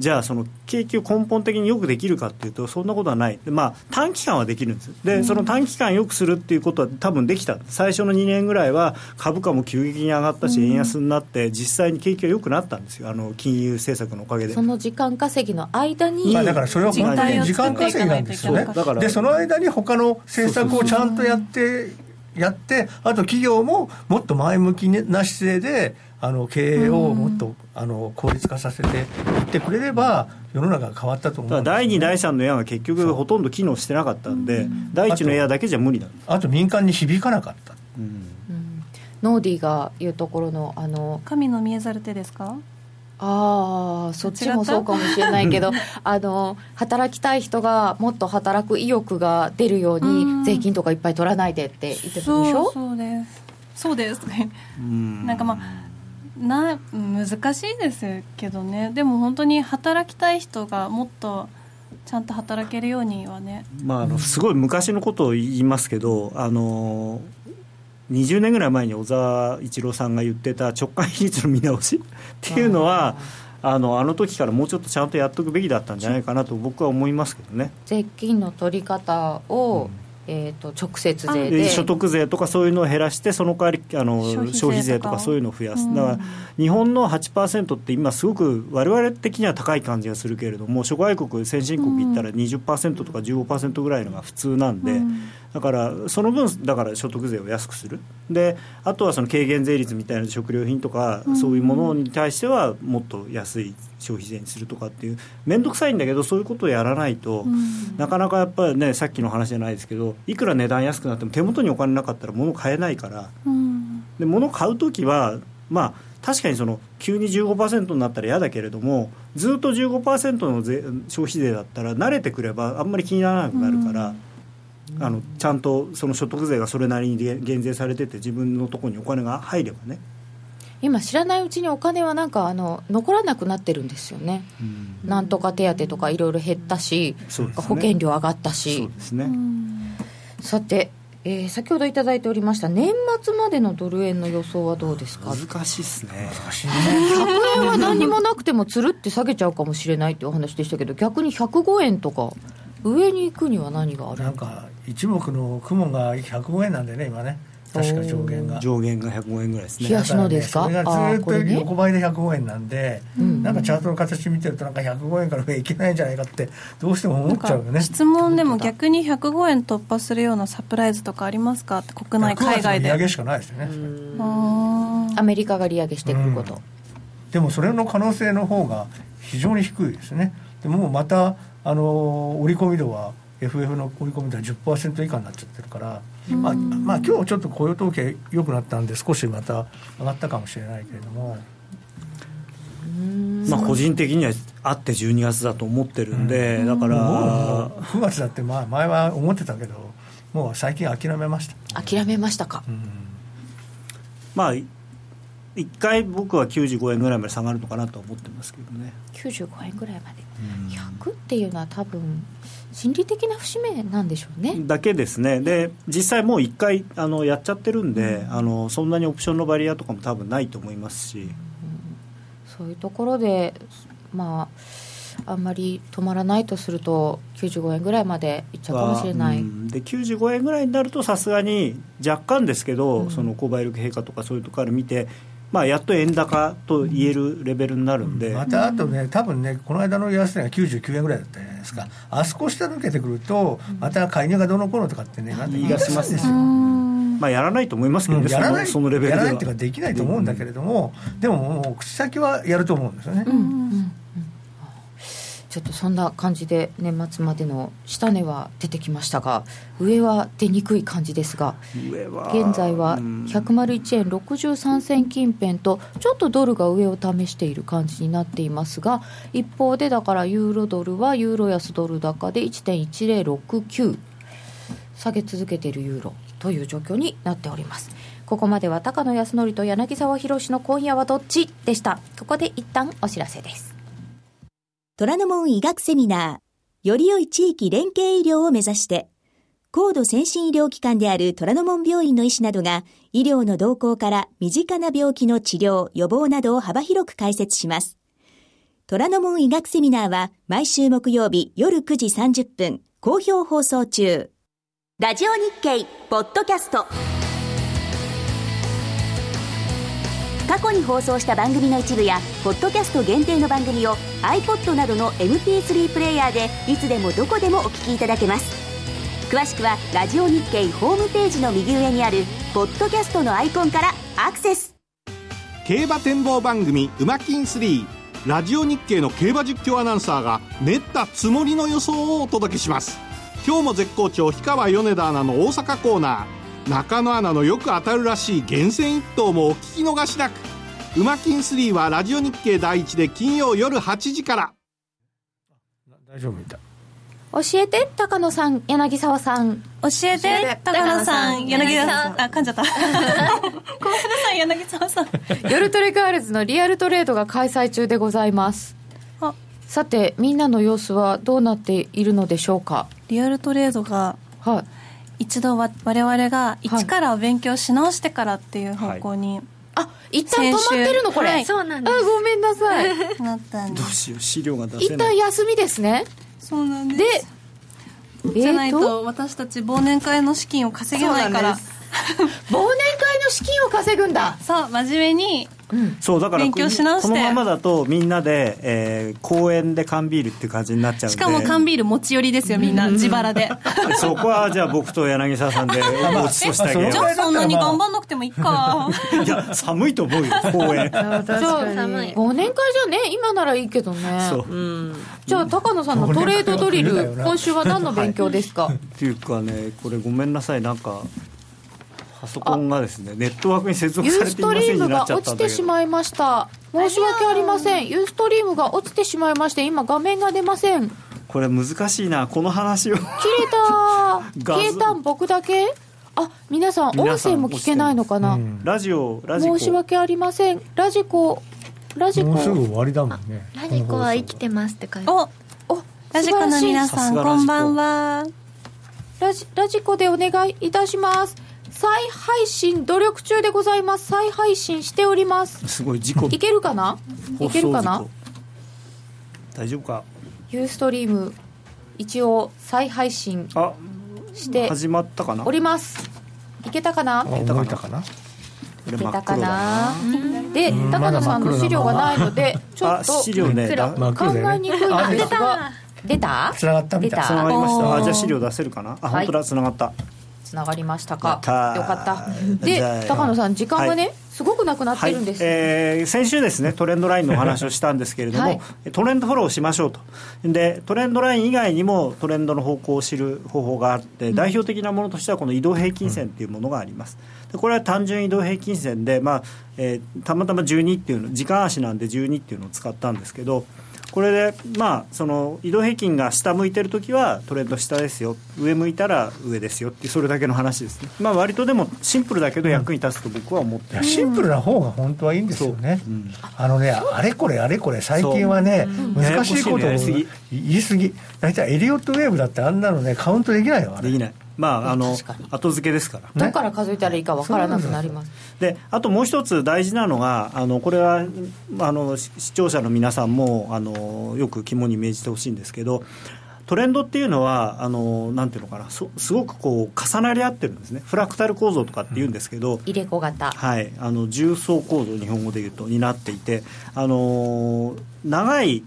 じゃあその景気を根本的によくできるかっていうとそんなことはない。で、まあ、短期間はできるんです。でその短期間よくするっていうことは多分できた。最初の2年ぐらいは株価も急激に上がったし円安になって実際に景気が良くなったんですよ。あの金融政策のおかげで。その時間稼ぎの間に、まあ、だからそれは本当に時間稼ぎなんですよね。だからでその間に他の政策をちゃんとやってやってあと企業ももっと前向きな姿勢であの経営をもっとあの効率化させていってくれれば世の中が変わったと思うんです第2、第3のエアが結局ほとんど機能してなかったんで、第1のエアだけじゃ無理なんです、あと民間に響かなかった。うん。うん。ノーディーが言うところのあの神の見えざる手ですか？ああそっちもそうかもしれないけど あの働きたい人がもっと働く意欲が出るよううん。に税金とかいっぱい取らないでって言ってたでしそうょそうです。そうですうん。なんかまあな難しいですけどね。でも本当に働きたい人がもっとちゃんと働けるようにはね。まあ、あのすごい昔のことを言いますけど、あの20年ぐらい前に小沢一郎さんが言ってた直感比率の見直し っていうのはあのあの時からもうちょっとちゃんとやっとくべきだったんじゃないかなと僕は思いますけどね。税金の取り方を、えー、と直接税で。で所得税とかそういうのを減らしてその代わりあの消費税とか。消費税とかそういうのを増やす。うん。だから日本の8%って今すごく我々的には高い感じがするけれども諸外国先進国行ったら20%とか15%ぐらいのが普通なんで、うん。だからその分だから所得税を安くする。であとはその軽減税率みたいな食料品とか、そういうものに対してはもっと安い消費税にするとかっていう面倒くさいんだけどそういうことをやらないと、なかなかやっぱりねさっきの話じゃないですけどいくら値段安くなっても手元にお金なかったら物買えないから。うん。で物買う時はまあ確かにその急に15%になったら嫌だけれどもずっと15%の税消費税だったら慣れてくればあんまり気にならなくなるから、あのちゃんとその所得税がそれなりに減税されてて自分のところにお金が入ればね今知らないうちにお金はなんかあの残らなくなってるんですよね、なんとか手当とかいろいろ減ったし、ね。保険料上がったそしね、さて、えー先ほどいただいておりました年末までのドル円の予想はどうですか？難しいですね。100円は何にもなくてもつるって下げちゃうかもしれないっていうお話でしたけど逆に105円とか上に行くには何がある？なんか一目の雲が105円なんでね今ね確か上限が。上限が105円ぐらいですね。冷やしのですか？それがずっと横ばいで105円なんで、ん。なんかチャートの形見てるとなんか105円から上いけないんじゃないかってどうしても思っちゃうよね。質問でも逆に105円突破するようなサプライズとかありますか？って国内海外9月の利で上げしかないですよね、アメリカが利上げしてくること、でもそれの可能性の方が非常に低いですね。でもうまたあの織り込み度は FF の織り込み度は10%以下になっちゃってるから、まあ、まあ今日ちょっと雇用統計良くなったんで少しまた上がったかもしれないけれども。まあ個人的にはあって12月だと思ってるんで、だから。もう9月だってまあ前は思ってたけどもう最近諦めました、諦めましたか、うん。まあ一回僕は95円ぐらいまで下がるのかなとは思ってますけどね。95円ぐらいまで、100っていうのは多分心理的な節目なんでしょうね、だけですね。で実際もう一回あのやっちゃってるんで、あのそんなにオプションのバリアとかも多分ないと思いますし。そういうところでまああんまり止まらないとすると95円ぐらいまでいっちゃうかもしれない、うん。で95円ぐらいになるとさすがに若干ですけど、その購買力陛下とかそういうところから見て、まあ、やっと円高と言えるレベルになるんで、またあとね、多分ね、この間の安値が99円ぐらいだったじゃないですか、あそこ下抜けてくると、また介入がどうのこうのとかってね、なんて言い出しますですよ。まあ、やらないと思いますけどね、うん。やらないそのそのレベルでは。やらないっていうか、できないと思うんだけれども、でももう、口先はやると思うんですよね。ちょっとそんな感じで年末までの下値は出てきましたが上は出にくい感じですが現在はうん。101円63銭近辺とちょっとドルが上を試している感じになっていますが一方でだからユーロドルはユーロ安ドル高で1.1069下げ続けているユーロという状況になっております。ここまでは高野康則と柳沢博の今夜はどっち？でした。ここで一旦お知らせです虎ノ門医学セミナー、より良い地域連携医療を目指して、高度先進医療機関である虎ノ門病院の医師などが、医療の動向から身近な病気の治療、予防などを幅広く解説します。虎ノ門医学セミナーは、毎週木曜日夜9時30分、好評放送中。ラジオ日経ポッドキャスト。過去に放送した番組の一部やポッドキャスト限定の番組を iPod などの MP3 プレイヤーでいつでもどこでもお聞きいただけます。詳しくはラジオ日経ホームページの右上にあるポッドキャストのアイコンからアクセス。競馬展望番組「ウマキン3」ラジオ日経の競馬実況アナウンサーが練ったつもりの予想をお届けします。今日も絶好調氷川米田アナの大阪コーナー。中野アナのよく当たるらしい厳選一頭もお聞き逃しなく「ウマキン3」はラジオ日経第一で金曜夜8時から。大丈夫みたい。教えて高野さん柳沢さん。教えて高野さん柳沢さん。あ噛んじゃった。ごめんなさい柳沢さん。夜トレガールズのリアルトレードが開催中でございます。あ。さてみんなの様子はどうなっているのでしょうか？リアルトレードがはい一度わ我々が一から勉強し直してからっていう方向にあ一旦止まってるのこれ、はい。そうなんです。あごめんなさい。なったんです。どうしよう資料が出せ一ない。旦休みですね。そうなんでですじゃないえーと？私たち忘年会の資金を稼げないから。忘年会の資金を稼ぐんだ。そう真面目にそうだから勉強し直して。このままだとみんなで、えー公園で缶ビールっていう感じになっちゃうんで。しかも缶ビール持ち寄りですよみんな。自腹で。そこはじゃあ僕と柳沢さんで ごちそうしてあげよまあじゃあそんなに頑張んなくてもいいか。う いや寒いと思うよ公園。じゃあ寒い。忘年会じゃね今ならいいけどね。そう。じゃあ高野さんのトレードドリル今週は何の勉強ですか、っていうかねこれごめんなさいなんかパソコンがですねネットワークに接続ユされていーストリませんになームが落っちゃったんだけど。ちてしまいました。申し訳ありません。ユーストリームが落ちてしまいまして今画面が出ません。切れこれ難しいな。この話を。た。画像。消えたん僕だけ？ああ皆さん音声も聞けないのかな、ラジオラジコ。申し訳ありません。ラジコラジコ。もうすぐ終わりだもんね。ラジコは生きてますって書いておおラジコの皆さんこんばんは。ラジラジコでお願いいたします再配信努力中でございます。再配信しております。すごい事故。いけるかな？いけるかな？大丈夫か？ユーストリーム一応再配信あして始まったかな？おります。いけたかな？動いたかな？いけたかな？でうん高野さんの資料がないので ちょっあと資料ね考えにくいんですが出た。つながったみたい。出つながりました。じゃあ資料出せるかな？あはい本当だつながったつながりましたやかったー。よかった。で高野さん時間がね、はいすごくなくなってるんです、えー先週ですねトレンドラインのお話をしたんですけれども、はい。トレンドフォローしましょうと。でトレンドライン以外にもトレンドの方向を知る方法があって、代表的なものとしてはこの移動平均線っていうものがあります。でこれは単純移動平均線で、まあえーたまたま12っていうの時間足なんで12っていうのを使ったんですけどこれで、まあ、その移動平均が下向いてるときはトレンド下ですよ。上向いたら上ですよってそれだけの話ですね、まあ、割とでもシンプルだけど役に立つと僕は思ってます。シンプルな方が本当はいいんですよね、あのねあれこれあれこれ最近はね難しいことを言い過ぎ。大体エリオットウェーブだってあんなのねカウントできないよできないまああの後付けですから。どこから数えたらいいかわからなくなります。であともう一つ大事なのがあのこれはあのし視聴者の皆さんもあのよく肝に銘じてほしいんですけどトレンドっていうのはあのなんていうのかなそすごくこう重なり合ってるんですね。フラクタル構造とかって言うんですけど、入れ子型。はい、あの重層構造日本語で言うとになっていて、あのー長い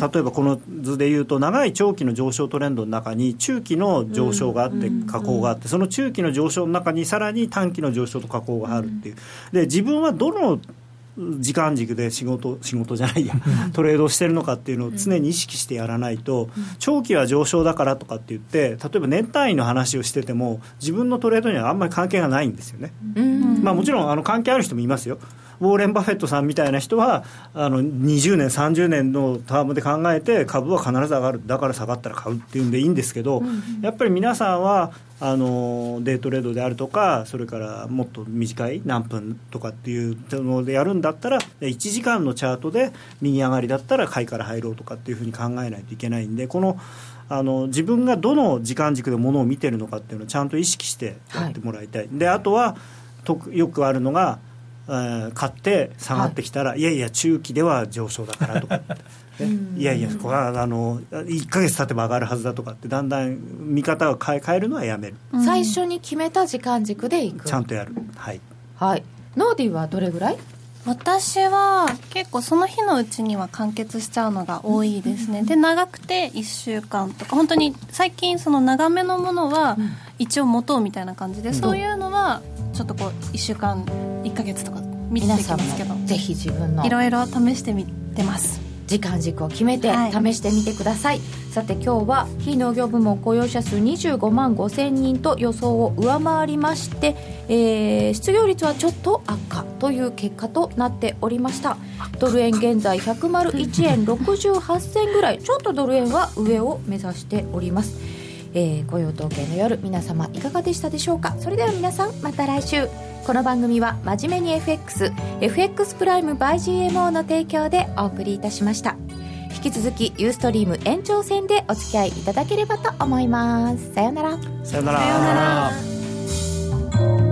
例えばこの図で言うと長い長期の上昇トレンドの中に中期の上昇があって下降があってその中期の上昇の中にさらに短期の上昇と下降があるっていう。で自分はどの時間軸で仕事仕事じゃないや トレードをしてるのかっていうのを常に意識してやらないと長期は上昇だからとかって言って例えば年単位の話をしてても自分のトレードにはあんまり関係がないんですよね。うん。まあ、もちろんあの関係ある人もいますよ、ウォーレン・バフェットさんみたいな人はあの20年、30年のタームで考えて株は必ず上がる、だから下がったら買うっていうんでいいんですけど、やっぱり皆さんはあのデイトレードであるとか、それからもっと短い何分とかっていうのでやるんだったら、1時間のチャートで右上がりだったら買いから入ろうとかっていうふうに考えないといけないんで、このあの自分がどの時間軸でものを見てるのかっていうのをちゃんと意識してやってもらいたい。であとはとよくあるのが、えー買って下がってきたら、い、やいや中期では上昇だからとか、ねいやいやこれはあの1か月経てば上がるはずだとかってだんだん見方を変え変えるのはやめる。最初に決めた時間軸でいく。ちゃんとやる。はい。はい。ノーディーはどれぐらい？私は結構その日のうちには完結しちゃうのが多いですね、で長くて1週間とか。本当に最近その長めのものは一応持とうみたいな感じで、そういうのはちょっとこう1週間1か月とか見ていきますけど。もぜひ自分のいろいろ試してみてます。時間軸を決めてはい。試してみてください、さて今日は非農業部門雇用者数25万5千人と予想を上回りまして、えー失業率はちょっと悪化という結果となっておりました。ドル円現在 101円68銭ぐらい。ちょっとドル円は上を目指しておりますえー雇用統計の夜皆様いかがでしたでしょうか？それでは皆さんまた来週。この番組は真面目に FXFX プライム by GMO の提供でお送りいたしました。引き続きユーストリーム延長戦でお付き合いいただければと思います。さようなら。さよなら。さようなら